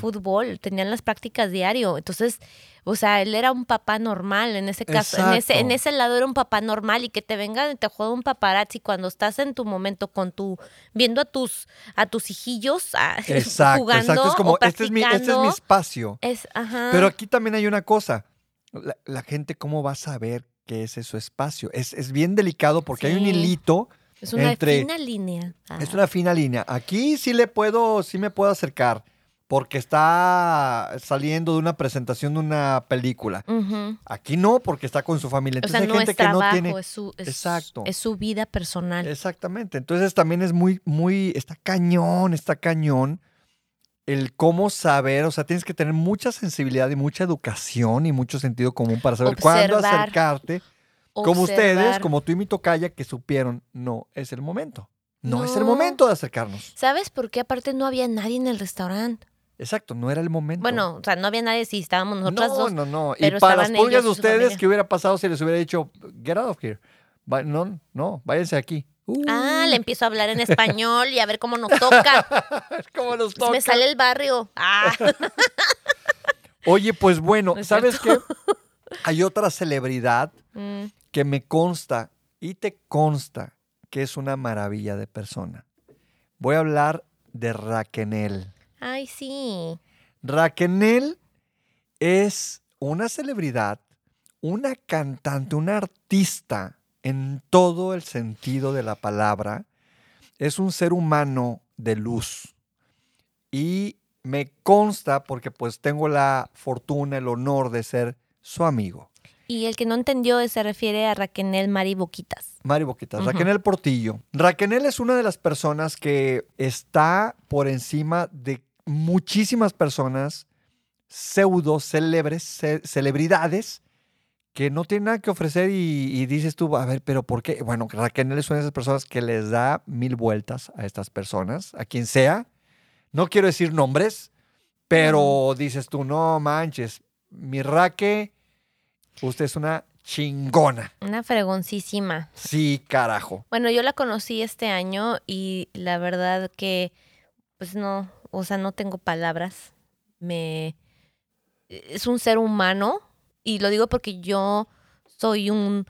Fútbol, tenían las prácticas diario. Entonces, o sea, él era un papá normal en ese caso, en ese, en ese lado era un papá normal y que te venga y te juega un paparazzi cuando estás en tu momento con tu, viendo a tus, a tus hijillos ah, Exacto, jugando exacto. Es como, o este es, mi, este es mi espacio. Es, ajá. Pero aquí también hay una cosa. La, la gente, ¿cómo va a saber ese es su espacio? Es, es bien delicado porque hay un hilito, es una entre- fina línea. es una fina línea. Aquí sí le puedo, sí me puedo acercar porque está saliendo de una presentación de una película. Aquí no, porque está con su familia. O Entonces sea, hay no gente es que trabajo, no tiene. es, su, es, Exacto. es su vida personal. Exactamente. Entonces también es muy, muy, está cañón, está cañón el cómo saber, o sea, tienes que tener mucha sensibilidad y mucha educación y mucho sentido común para saber cuándo Observar. acercarte. Como ustedes, como tú y mi tocaya, que supieron, no es el momento. No, es el momento de acercarnos. ¿Sabes por qué? Aparte no había nadie en el restaurante. Exacto, no era el momento. Bueno, o sea, no había nadie si estábamos nosotras no, dos. no, no. Y pero para las pulgas de y ustedes. ¿qué hubiera pasado si les hubiera dicho, get out of here? Va- No, no, váyanse aquí. Ah, le empiezo a hablar en español y a ver cómo nos toca. ¿Cómo nos Pues me toca? sale el barrio. Ah, Oye, pues bueno, No es ¿sabes qué? Hay otra celebridad Mm, que me consta y te consta que es una maravilla de persona. Voy a hablar de Raquenel. Ay, sí. Raquenel es una celebridad, una cantante, una artista en todo el sentido de la palabra. Es un ser humano de luz. Y me consta porque pues tengo la fortuna, el honor de ser su amigo. Y el que no entendió se refiere a Raquel Mari Boquitas. Mari Boquitas, Ujú. Raquenel Portillo. Raquenel es una de las personas que está por encima de muchísimas personas pseudo célebres, ce- celebridades que no tienen nada que ofrecer y, y dices tú, a ver, pero ¿por qué? Bueno, Raquenel es una de esas personas que les da mil vueltas a estas personas, a quien sea. No quiero decir nombres, pero dices tú, no manches, mi Raque, usted es una chingona. Una fregoncísima. Sí, carajo. Bueno, yo la conocí este año y la verdad que, pues no, o sea, no tengo palabras. Me. Es un ser humano y lo digo porque yo soy un.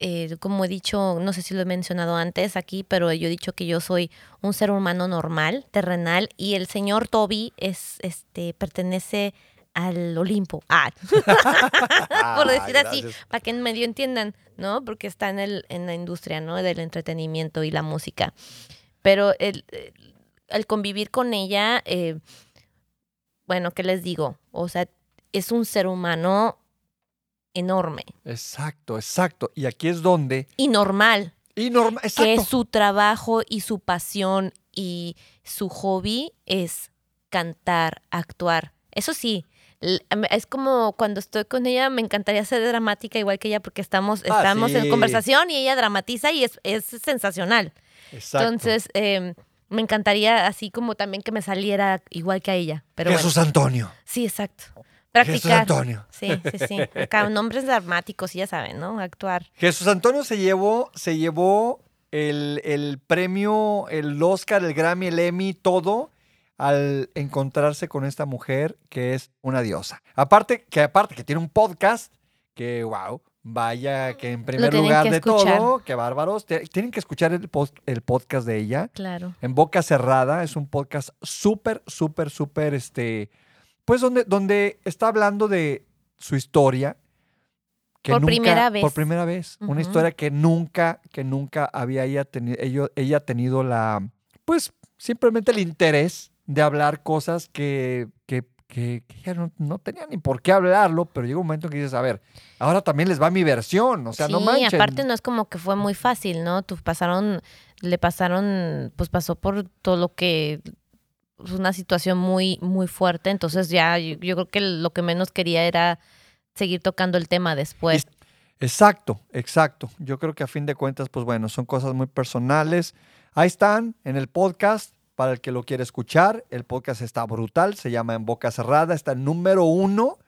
eh, como he dicho, no sé si lo he mencionado antes aquí, pero yo he dicho que yo soy un ser humano normal, terrenal, y el señor Toby es, este, pertenece al Olimpo. Ah, por decir así, para que en medio entiendan, ¿no? Porque está en, el, en la industria, ¿no? Del entretenimiento y la música. Pero el, el convivir con ella, eh, bueno, ¿qué les digo? O sea, es un ser humano enorme Exacto, exacto. Y aquí es donde. y normal, Y normal. que Exacto. su trabajo y su pasión y su hobby es cantar, actuar. Eso sí, es como cuando estoy con ella, me encantaría ser dramática igual que ella porque estamos, Ah, estamos sí. en conversación y ella dramatiza y es, es sensacional. Exacto. Entonces, eh, me encantaría así como también que me saliera igual que a ella. Pero Jesús bueno, Antonio. sí, exacto. Jesús Practicar. Antonio. Sí, sí, sí. Acá, nombres dramáticos, ya saben, ¿no? Actuar. Jesús Antonio se llevó, se llevó el, el premio, el Oscar, el Grammy, el Emmy, todo al encontrarse con esta mujer que es una diosa. Aparte, que aparte que tiene un podcast, que wow, vaya que en primer lugar que de escuchar. todo, que bárbaros, tienen que escuchar el, post- el podcast de ella. Claro. En Boca Cerrada es un podcast súper, súper, súper, este, pues donde, donde está hablando de su historia. Por primera vez. Por primera vez. Una historia que nunca, que nunca había ella, tenido, ella, ella tenido la, pues simplemente el interés de hablar cosas que, que, que, que no, no tenía ni por qué hablarlo, pero llega un momento en que dices, a ver, ahora también les va mi versión, o sea, sí, no manchen. aparte no es como que fue muy fácil, ¿no? Tú pasaron, le pasaron, pues pasó por todo lo que pues, una situación muy, muy fuerte. Entonces ya yo, yo creo que lo que menos quería era seguir tocando el tema después. Exacto, exacto. Yo creo que a fin de cuentas, pues bueno, son cosas muy personales. Ahí están en el podcast para el que lo quiere escuchar. El podcast está brutal, se llama En Boca Cerrada, está número uno.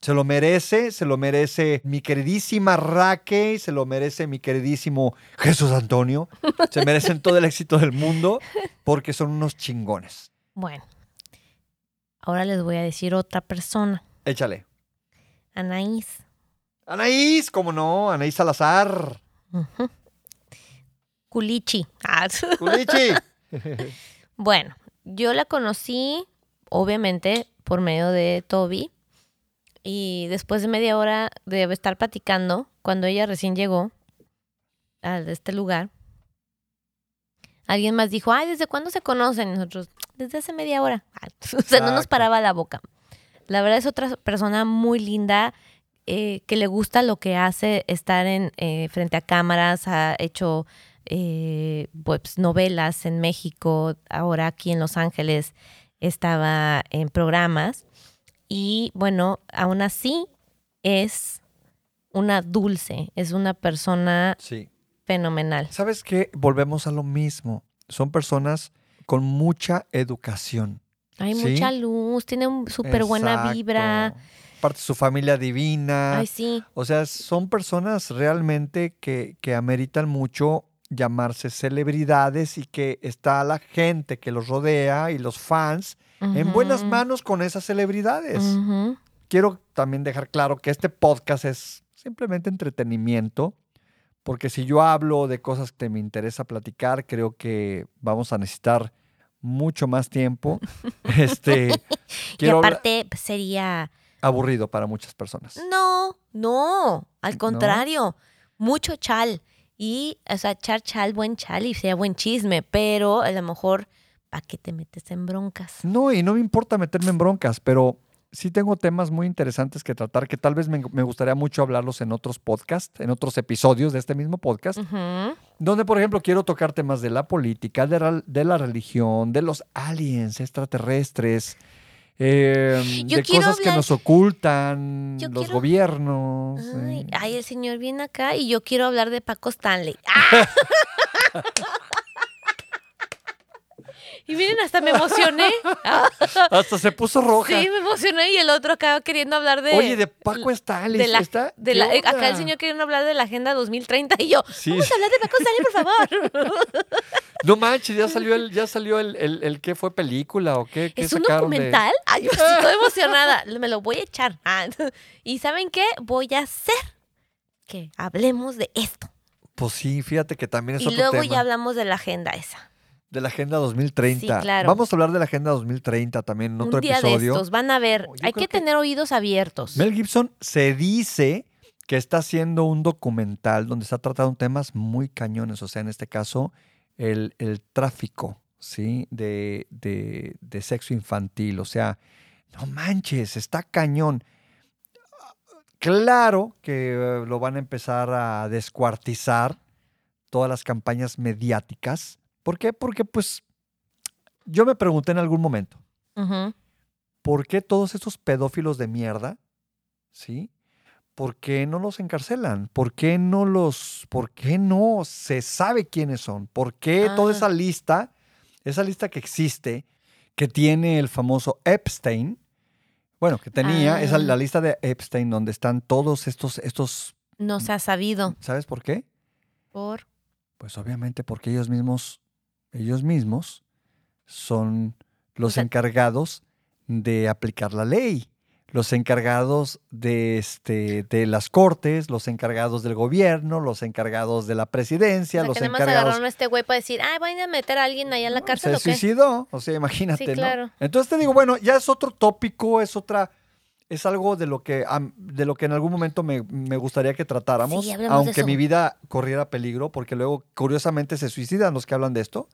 Se lo merece, se lo merece mi queridísima Raque, se lo merece mi queridísimo Jesús Antonio. Se merecen todo el éxito del mundo porque son unos chingones. Bueno, ahora les voy a decir otra persona, Échale. Anaís. Anaís, ¿cómo no? Anaís Salazar. Ujú. Culichi. Ah, Culichi. Bueno, yo la conocí, obviamente, por medio de Toby. Y después de media hora de estar platicando, cuando ella recién llegó a este lugar, alguien más dijo, ay, ¿desde cuándo se conocen? Nosotros, desde hace media hora. o sea, no nos paraba la boca. La verdad es otra persona muy linda, eh, que le gusta lo que hace, estar en eh, frente a cámaras, ha hecho eh, pues, novelas en México, ahora aquí en Los Ángeles estaba en programas y bueno, aún así es una dulce, es una persona Sí. fenomenal. ¿Sabes qué? Volvemos a lo mismo. Son personas con mucha educación. Hay Sí. mucha luz, tiene un súper buena vibra. Aparte, su familia divina. Ay, sí, O sea, son personas realmente que, que ameritan mucho llamarse celebridades y que está la gente que los rodea y los fans en buenas manos con esas celebridades. Quiero también dejar claro que este podcast es simplemente entretenimiento, porque si yo hablo de cosas que me interesa platicar, creo que vamos a necesitar mucho más tiempo. Este, quiero aparte pues, sería aburrido para muchas personas. No, no, al ¿No? contrario, mucho chal. Y, o sea, echar chal, buen chal y sea buen chisme, pero a lo mejor, ¿para qué te metes en broncas? No, y no me importa meterme en broncas, pero sí tengo temas muy interesantes que tratar que tal vez me, me gustaría mucho hablarlos en otros podcasts, en otros episodios de este mismo podcast, donde, por ejemplo, quiero tocar temas de la política, de la religión, de los aliens extraterrestres, eh, de cosas que nos ocultan, Yo los quiero- gobiernos. Ay, ay, el señor viene acá y yo quiero hablar de Paco Stanley. ¡Ah! Y miren, hasta me emocioné. Hasta se puso roja. Sí, me emocioné y el otro acaba queriendo hablar de... Oye, de Paco Stanley. de la- ¿está? de ¿Qué la- eh, acá el señor queriendo hablar de la Agenda 2030 y yo, Sí. vamos a hablar de Paco Stanley, por favor. No manches, ya salió el, ya salió el, el, el qué fue película o qué, qué ¿Es un de- documental? Ay, yo estoy emocionada. Me lo voy a echar. Ah, ¿Y saben qué? Voy a hacer que hablemos de esto. Pues sí, fíjate que también es Y otro luego tema. ya hablamos de la agenda esa. De la Agenda 2030. Sí, claro. Vamos a hablar de la Agenda 2030 también en otro Un día episodio. de estos, van a ver. Yo Hay que, que- tener oídos abiertos. Mel Gibson se dice que está haciendo un documental donde está tratando temas muy cañones, o sea, en este caso, el, el tráfico, ¿sí? De, de, de sexo infantil, o sea, no manches, está cañón. Claro que eh, lo van a empezar a descuartizar todas las campañas mediáticas. ¿Por qué? Porque pues yo me pregunté en algún momento. ¿por qué todos estos pedófilos de mierda, sí? ¿Por qué no los encarcelan? ¿Por qué no los, por qué no se sabe quiénes son? ¿Por qué toda Ah. esa lista, esa lista que existe, que tiene el famoso Epstein, bueno, que tenía, esa Ah. la lista de Epstein donde están todos estos, estos, No se ha sabido. ¿sabes por qué? Por. Pues obviamente porque ellos mismos, ellos mismos son los encargados de aplicar la ley, los encargados de, este, de las cortes, los encargados del gobierno, los encargados de la presidencia, O sea, los que nada más encargados... agarraron a este güey para decir, ay, vayan a meter a alguien ahí en la cárcel se o qué. suicidó, o sea, imagínate, Sí, ¿no? claro. Entonces te digo, bueno, ya es otro tópico, es otra, es algo de lo que, de lo que en algún momento me, me gustaría que tratáramos, Sí, aunque mi vida corriera peligro, porque luego curiosamente se suicidan los que hablan de esto.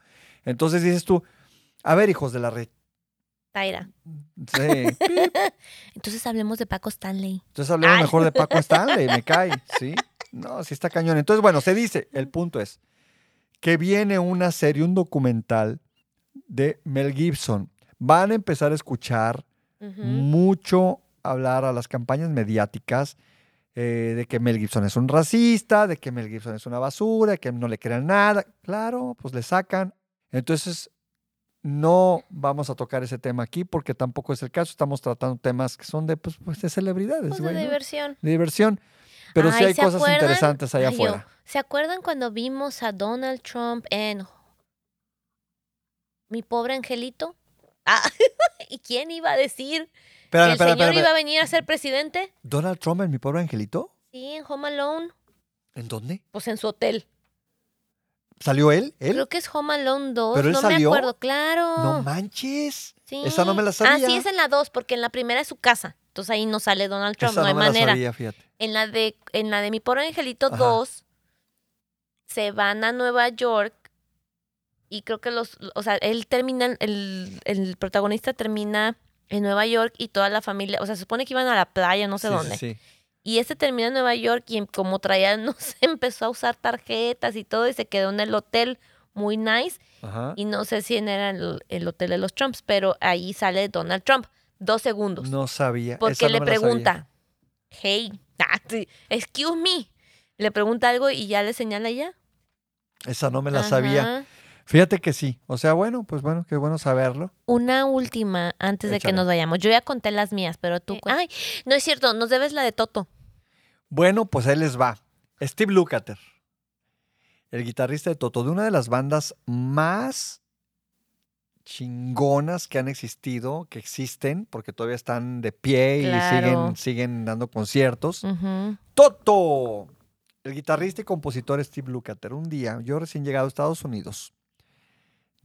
Entonces dices tú, a ver, hijos de la red. Taira. Sí. Entonces hablemos de Paco Stanley. Entonces hablemos Ay. mejor de Paco Stanley, me cae, ¿sí? No, sí está cañón. Entonces, bueno, se dice, el punto es que viene una serie, un documental de Mel Gibson. Van a empezar a escuchar mucho hablar a las campañas mediáticas eh, de que Mel Gibson es un racista, de que Mel Gibson es una basura, de que no le crean nada. Claro, pues le sacan. Entonces, no vamos a tocar ese tema aquí porque tampoco es el caso. Estamos tratando temas que son de, pues, pues, de celebridades, Pues de güey, ¿no? diversión. De diversión. Pero sí Ay, hay ¿se cosas acuerdan? interesantes allá Ay, yo, afuera. ¿Se acuerdan cuando vimos a Donald Trump en Mi pobre angelito? Ah, ¿y quién iba a decir que Espérame, el espérame, señor espérame. iba a venir a ser presidente? ¿Donald Trump en mi pobre angelito? Sí, en Home Alone. ¿En dónde? Pues en su hotel. ¿Salió él? ¿Él? Creo que es Home Alone 2. ¿Pero él no salió? me acuerdo, claro. No manches. Sí. esa no me la Ah, sabía. sí, es en la 2, porque en la primera es su casa. Entonces ahí no sale Donald Trump, Esa no hay me la manera. sabía, fíjate. En la de, en la de Mi Pobre Angelito Ajá. 2, se van a Nueva York y creo que los, o sea, él termina, el, el protagonista termina en Nueva York y toda la familia, o sea, se supone que iban a la playa, no sé Sí, dónde. sí. Y este termina en Nueva York y en- como traía, no sé, empezó a usar tarjetas y todo y se quedó en el hotel muy nice. Ajá. Y no sé si era el, el hotel de los Trumps, pero ahí sale Donald Trump. Dos segundos. No sabía. porque esa le pregunta, hey, ah, excuse me. Le pregunta algo y ya le señala ya. Esa no me la sabía. Fíjate que sí. O sea, bueno, pues bueno, qué bueno saberlo. Una última antes de que nos vayamos. Yo ya conté las mías, pero tú. cuen- Ay, no es cierto, nos debes la de Toto. Bueno, pues ahí les va. Steve Lukather, el guitarrista de Toto, de una de las bandas más chingonas que han existido, que existen, porque todavía están de pie y Claro. siguen, siguen dando conciertos. Toto, el guitarrista y compositor Steve Lukather. Un día, yo recién llegado a Estados Unidos,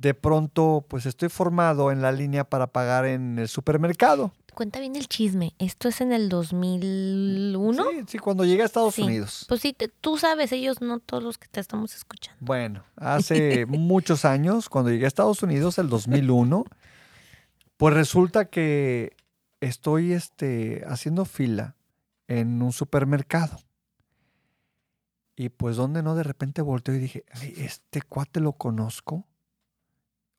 de pronto, pues estoy formado en la línea para pagar en el supermercado. Cuenta bien el chisme. ¿Esto es en el 2001? Sí, sí, cuando llegué a Estados Sí. Unidos. Pues sí, te- tú sabes, ellos no todos los que te estamos escuchando. Bueno, hace muchos años, cuando llegué a Estados Unidos, el 2001, pues resulta que estoy este, haciendo fila en un supermercado. Y pues donde no, de repente volteo y dije, "Ay, este cuate lo conozco.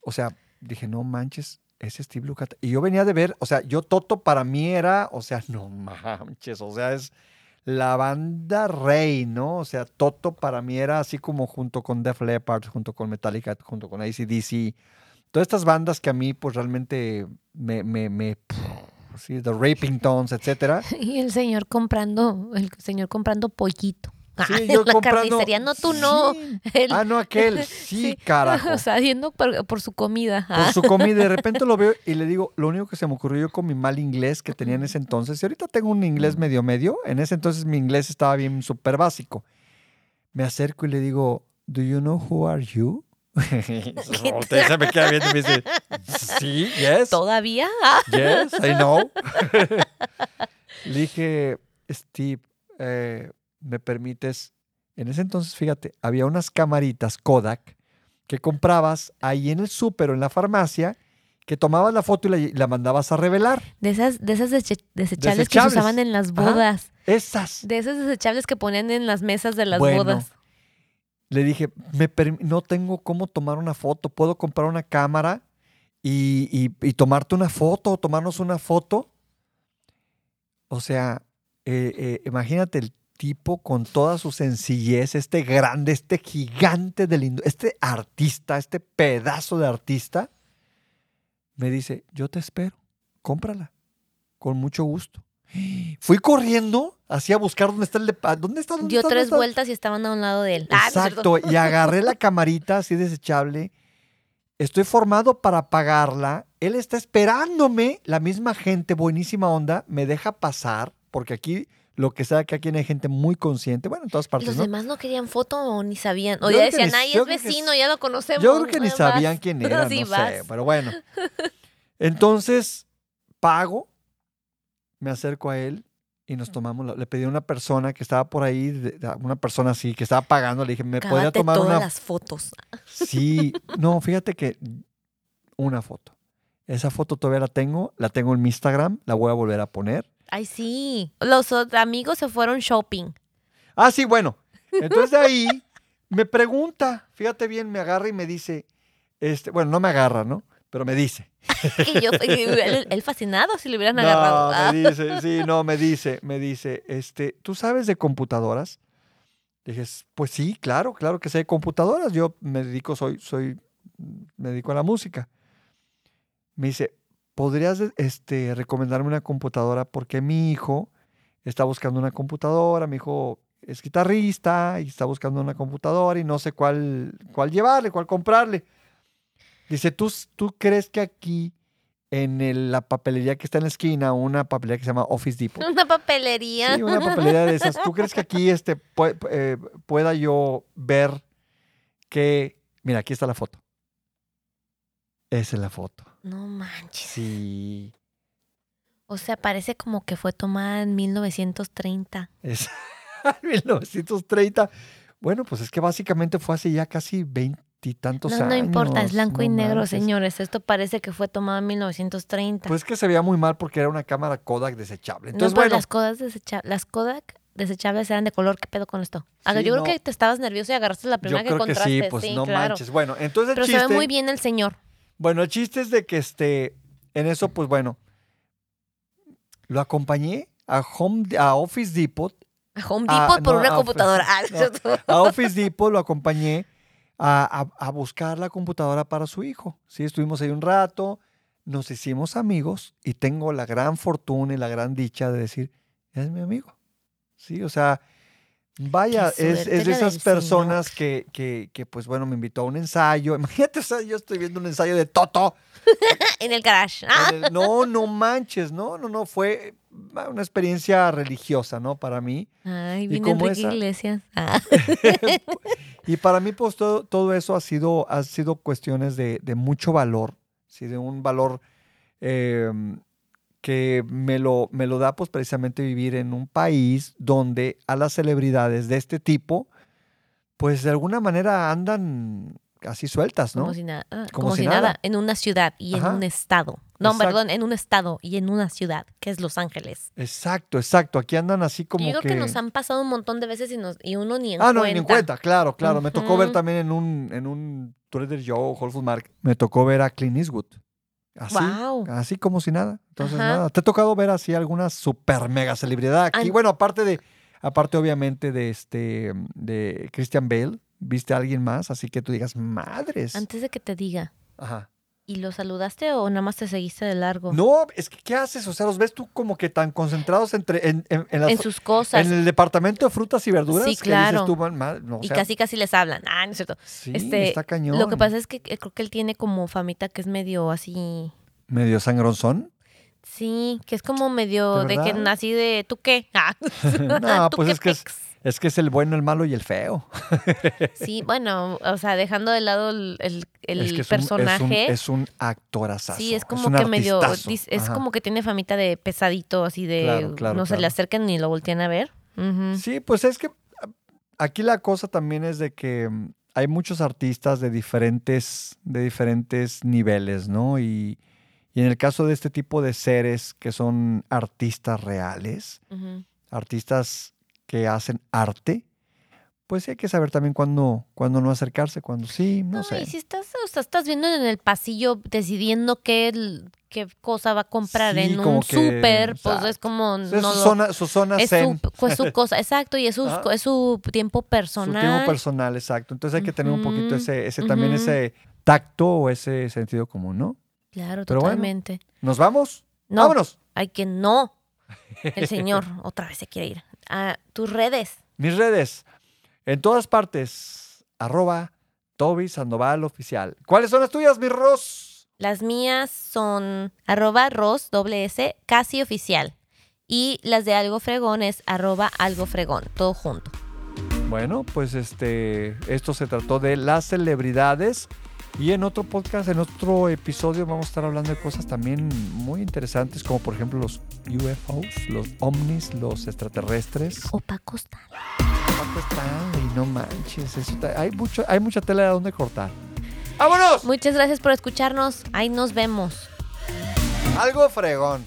O sea, dije, no manches, es Steve Lukather. Y yo venía de ver, o sea, yo Toto para mí era, o sea, no manches, o sea, es la banda rey, ¿no? O sea, Toto para mí era así como junto con Def Leppard, junto con Metallica, junto con ACDC, todas estas bandas que a mí, pues realmente me, me, me sí, The Raping Tones, etcétera. Y el señor comprando, el señor comprando pollito. Sí, Ah, yo en la comprando- carnicería, no tú no. Sí. El- Ah, no, aquel. Sí, carajo. O sea, yendo por, por su comida. Por Ah. su comida. De repente lo veo y le digo, lo único que se me ocurrió yo con mi mal inglés que tenía en ese entonces, y ahorita tengo un inglés medio medio, en ese entonces mi inglés estaba bien súper básico. Me acerco y le digo, ¿Do you know who are you? Y se me queda viendo y me dice, sí, yes, ¿Todavía? Yes, I know. le dije, Steve, eh, ¿me permites? En ese entonces, fíjate, había unas camaritas Kodak que comprabas ahí en el súper o en la farmacia, que tomabas la foto y la, y la mandabas a revelar. De esas, de esas desechables, que se usaban en las Ajá. bodas. Esas. De esas desechables que ponían en las mesas de las Bueno, bodas. Le dije, me no tengo cómo tomar una foto, puedo comprar una cámara y, y- y tomarte una foto o tomarnos una foto. O sea, eh, eh, imagínate el tipo con toda su sencillez, este grande, este gigante del este artista, este pedazo de artista, me dice, yo te espero, cómprala, con mucho gusto. Fui corriendo, así a buscar dónde está el de... ¿Dónde está? ¿Dónde Dio está? ¿Dónde tres está? vueltas y estaban a un lado de él. Ah. Exacto, y agarré la camarita así desechable. Estoy formado para pagarla. Él está esperándome. La misma gente, buenísima onda, me deja pasar, porque aquí, lo que sea que aquí hay gente muy consciente, bueno, en todas partes, los ¿no? demás no querían foto o ni sabían. O Yo ya decían, ni- ay, es vecino, ya lo conocemos. Yo creo que ni vas". sabían quién era, Sí, no sé, pero bueno. Entonces, pago, me acerco a él y nos tomamos, le pedí a una persona que estaba por ahí, una persona así, que estaba pagando, le dije, ¿me podría Cábate tomar todas una las fotos. Sí, no, fíjate que una foto. Esa foto todavía la tengo, la tengo en mi Instagram, la voy a volver a poner. Ay, sí. Los amigos se fueron shopping. Ah, sí, bueno. Entonces de ahí me pregunta, fíjate bien, me agarra y me dice, este, bueno, no me agarra, ¿no? Pero me dice. Y yo, él fascinado si le hubieran No, agarrado. Ah. me dice, sí, no, me dice, me dice, este, ¿tú sabes de computadoras? Dije, pues sí, claro, claro que sé de computadoras. Yo me dedico, soy, soy, me dedico a la música. Me dice, ¿podrías este, recomendarme una computadora? Porque mi hijo está buscando una computadora, mi hijo es guitarrista y está buscando una computadora y no sé cuál, cuál llevarle, cuál comprarle. Dice, ¿tú, tú crees que aquí en el- la papelería que está en la esquina, una papelería que se llama Office Depot? Una papelería. Sí, una papelería de esas. ¿Tú crees que aquí este, eh, pueda yo ver que... Mira, aquí está la foto. Esa es la foto. No manches. Sí. O sea, parece como que fue tomada en 1930. Es 1930. Bueno, pues es que básicamente fue hace ya casi veintitantos No, años. no importa, es blanco y no negro, manches. señores. Esto parece que fue tomado en 1930. Pues que se veía muy mal porque era una cámara Kodak desechable. no, Entonces, pero bueno, las Kodak, desecha- las Kodak desechables eran de color. ¿Qué pedo con esto? Ah, Sí, yo no. creo que te estabas nervioso y agarraste la yo primera que creo que encontraste. sí, pues no claro. manches. Bueno, entonces el Pero chiste... se ve muy bien el señor. Bueno, el chiste es de que este, en eso, pues bueno, lo acompañé a Home, a Office Depot, A Home Ah, Depot por no, una a- computadora. Ah, no. a Office Depot lo acompañé a, a- a buscar la computadora para su hijo. Sí, estuvimos ahí un rato, nos hicimos amigos y tengo la gran fortuna y la gran dicha de decir, es mi amigo. Sí, o sea, vaya, es, es de esas personas que, que, que, pues bueno, me invitó a un ensayo. Imagínate, o sea, yo estoy viendo un ensayo de Toto. en el garage. Ah, En el- no, no manches, no, no, no, fue una experiencia religiosa, ¿no? Para mí. Ay, como Enrique esa- Iglesias. Ah. y para mí, pues todo, todo eso ha sido, ha sido cuestiones de, de mucho valor, ¿sí? de un valor eh, que me lo, me lo da pues precisamente vivir en un país donde a las celebridades de este tipo, pues de alguna manera andan así sueltas, ¿no? Como si nada. ah, Como Como, si si nada. nada. En una ciudad y Ajá. en un estado. No, Exacto. perdón, en un estado y en una ciudad, que es Los Ángeles. Exacto, exacto. Aquí andan así como Yo creo que... que nos han pasado un montón de veces y, nos, y uno ni en Ah, no, cuenta. ni en cuenta, claro, claro. Me tocó ver también en un, en un Trader Joe, Whole Foods Market, me tocó ver a Clint Eastwood. Así, Wow. así como si nada. Entonces, Ajá. nada. ¿Te ha tocado ver así alguna super mega celebridad aquí? Bueno, aparte de, aparte obviamente de este, de Christian Bale, ¿viste a alguien más? Así que tú digas, madres. Antes de que te diga, Ajá. ¿Y lo saludaste o nada más te seguiste de largo? No, es que ¿qué haces? O sea, los ves tú como que tan concentrados entre en, en, en las- en sus cosas. en el departamento de frutas y verduras. Sí, que claro. dices tú, "Man, ma- no, o y sea, casi casi les hablan. Ah, no es cierto. sí, este, está cañón. Lo que pasa es que eh, creo que él tiene como famita que es medio así. Medio sangronzón. Sí, que es como medio ¿De de, que así de ¿tú qué? Ah, no, ¿tú pues qué es que es, que es el bueno, el malo y el feo. Sí, bueno, o sea, dejando de lado el, el- el es que es un- personaje. es un, actorazazo. Sí, es como que medio, es Ajá. como que tiene famita de pesadito, así de Claro, claro, no se le acerquen ni lo voltean a ver. Sí, pues es que aquí la cosa también es de que mm, hay muchos artistas de diferentes, de diferentes niveles, ¿no? Y, y en el caso de este tipo de seres que son artistas reales, artistas que hacen arte, pues sí hay que saber también cuándo, cuándo no acercarse, cuándo sí, no, No, sé. y si estás, o sea, estás viendo en el pasillo decidiendo qué, qué cosa va a comprar Sí, en un súper, pues es como Es no su, lo- zona, su zona es zen, su, pues su cosa, exacto, y es su, Ah. es su tiempo su personal. tiempo personal, exacto. Entonces hay que tener un poquito ese, ese también ese tacto o ese sentido común, ¿no? Claro, Pero bueno, totalmente. ¿Nos vamos? no, ¡Vámonos! hay que no. El señor otra vez se quiere ir. A tus redes. Mis redes, en todas partes, arroba Toby Sandoval Oficial. ¿Cuáles son las tuyas, mi Ros? Las mías son arroba ros, doble S, casi oficial. Y las de algo fregón es arroba algo fregón, todo junto. Bueno, pues este, esto se trató de las celebridades. Y en otro podcast, en otro episodio, vamos a estar hablando de cosas también muy interesantes, como por ejemplo los UFOs, los ovnis, los extraterrestres. Opa Costa. Paco Stanley, no manches, eso hay, mucho, hay mucha tela de donde cortar. ¡Vámonos! Muchas gracias por escucharnos. Ahí nos vemos. Algo fregón.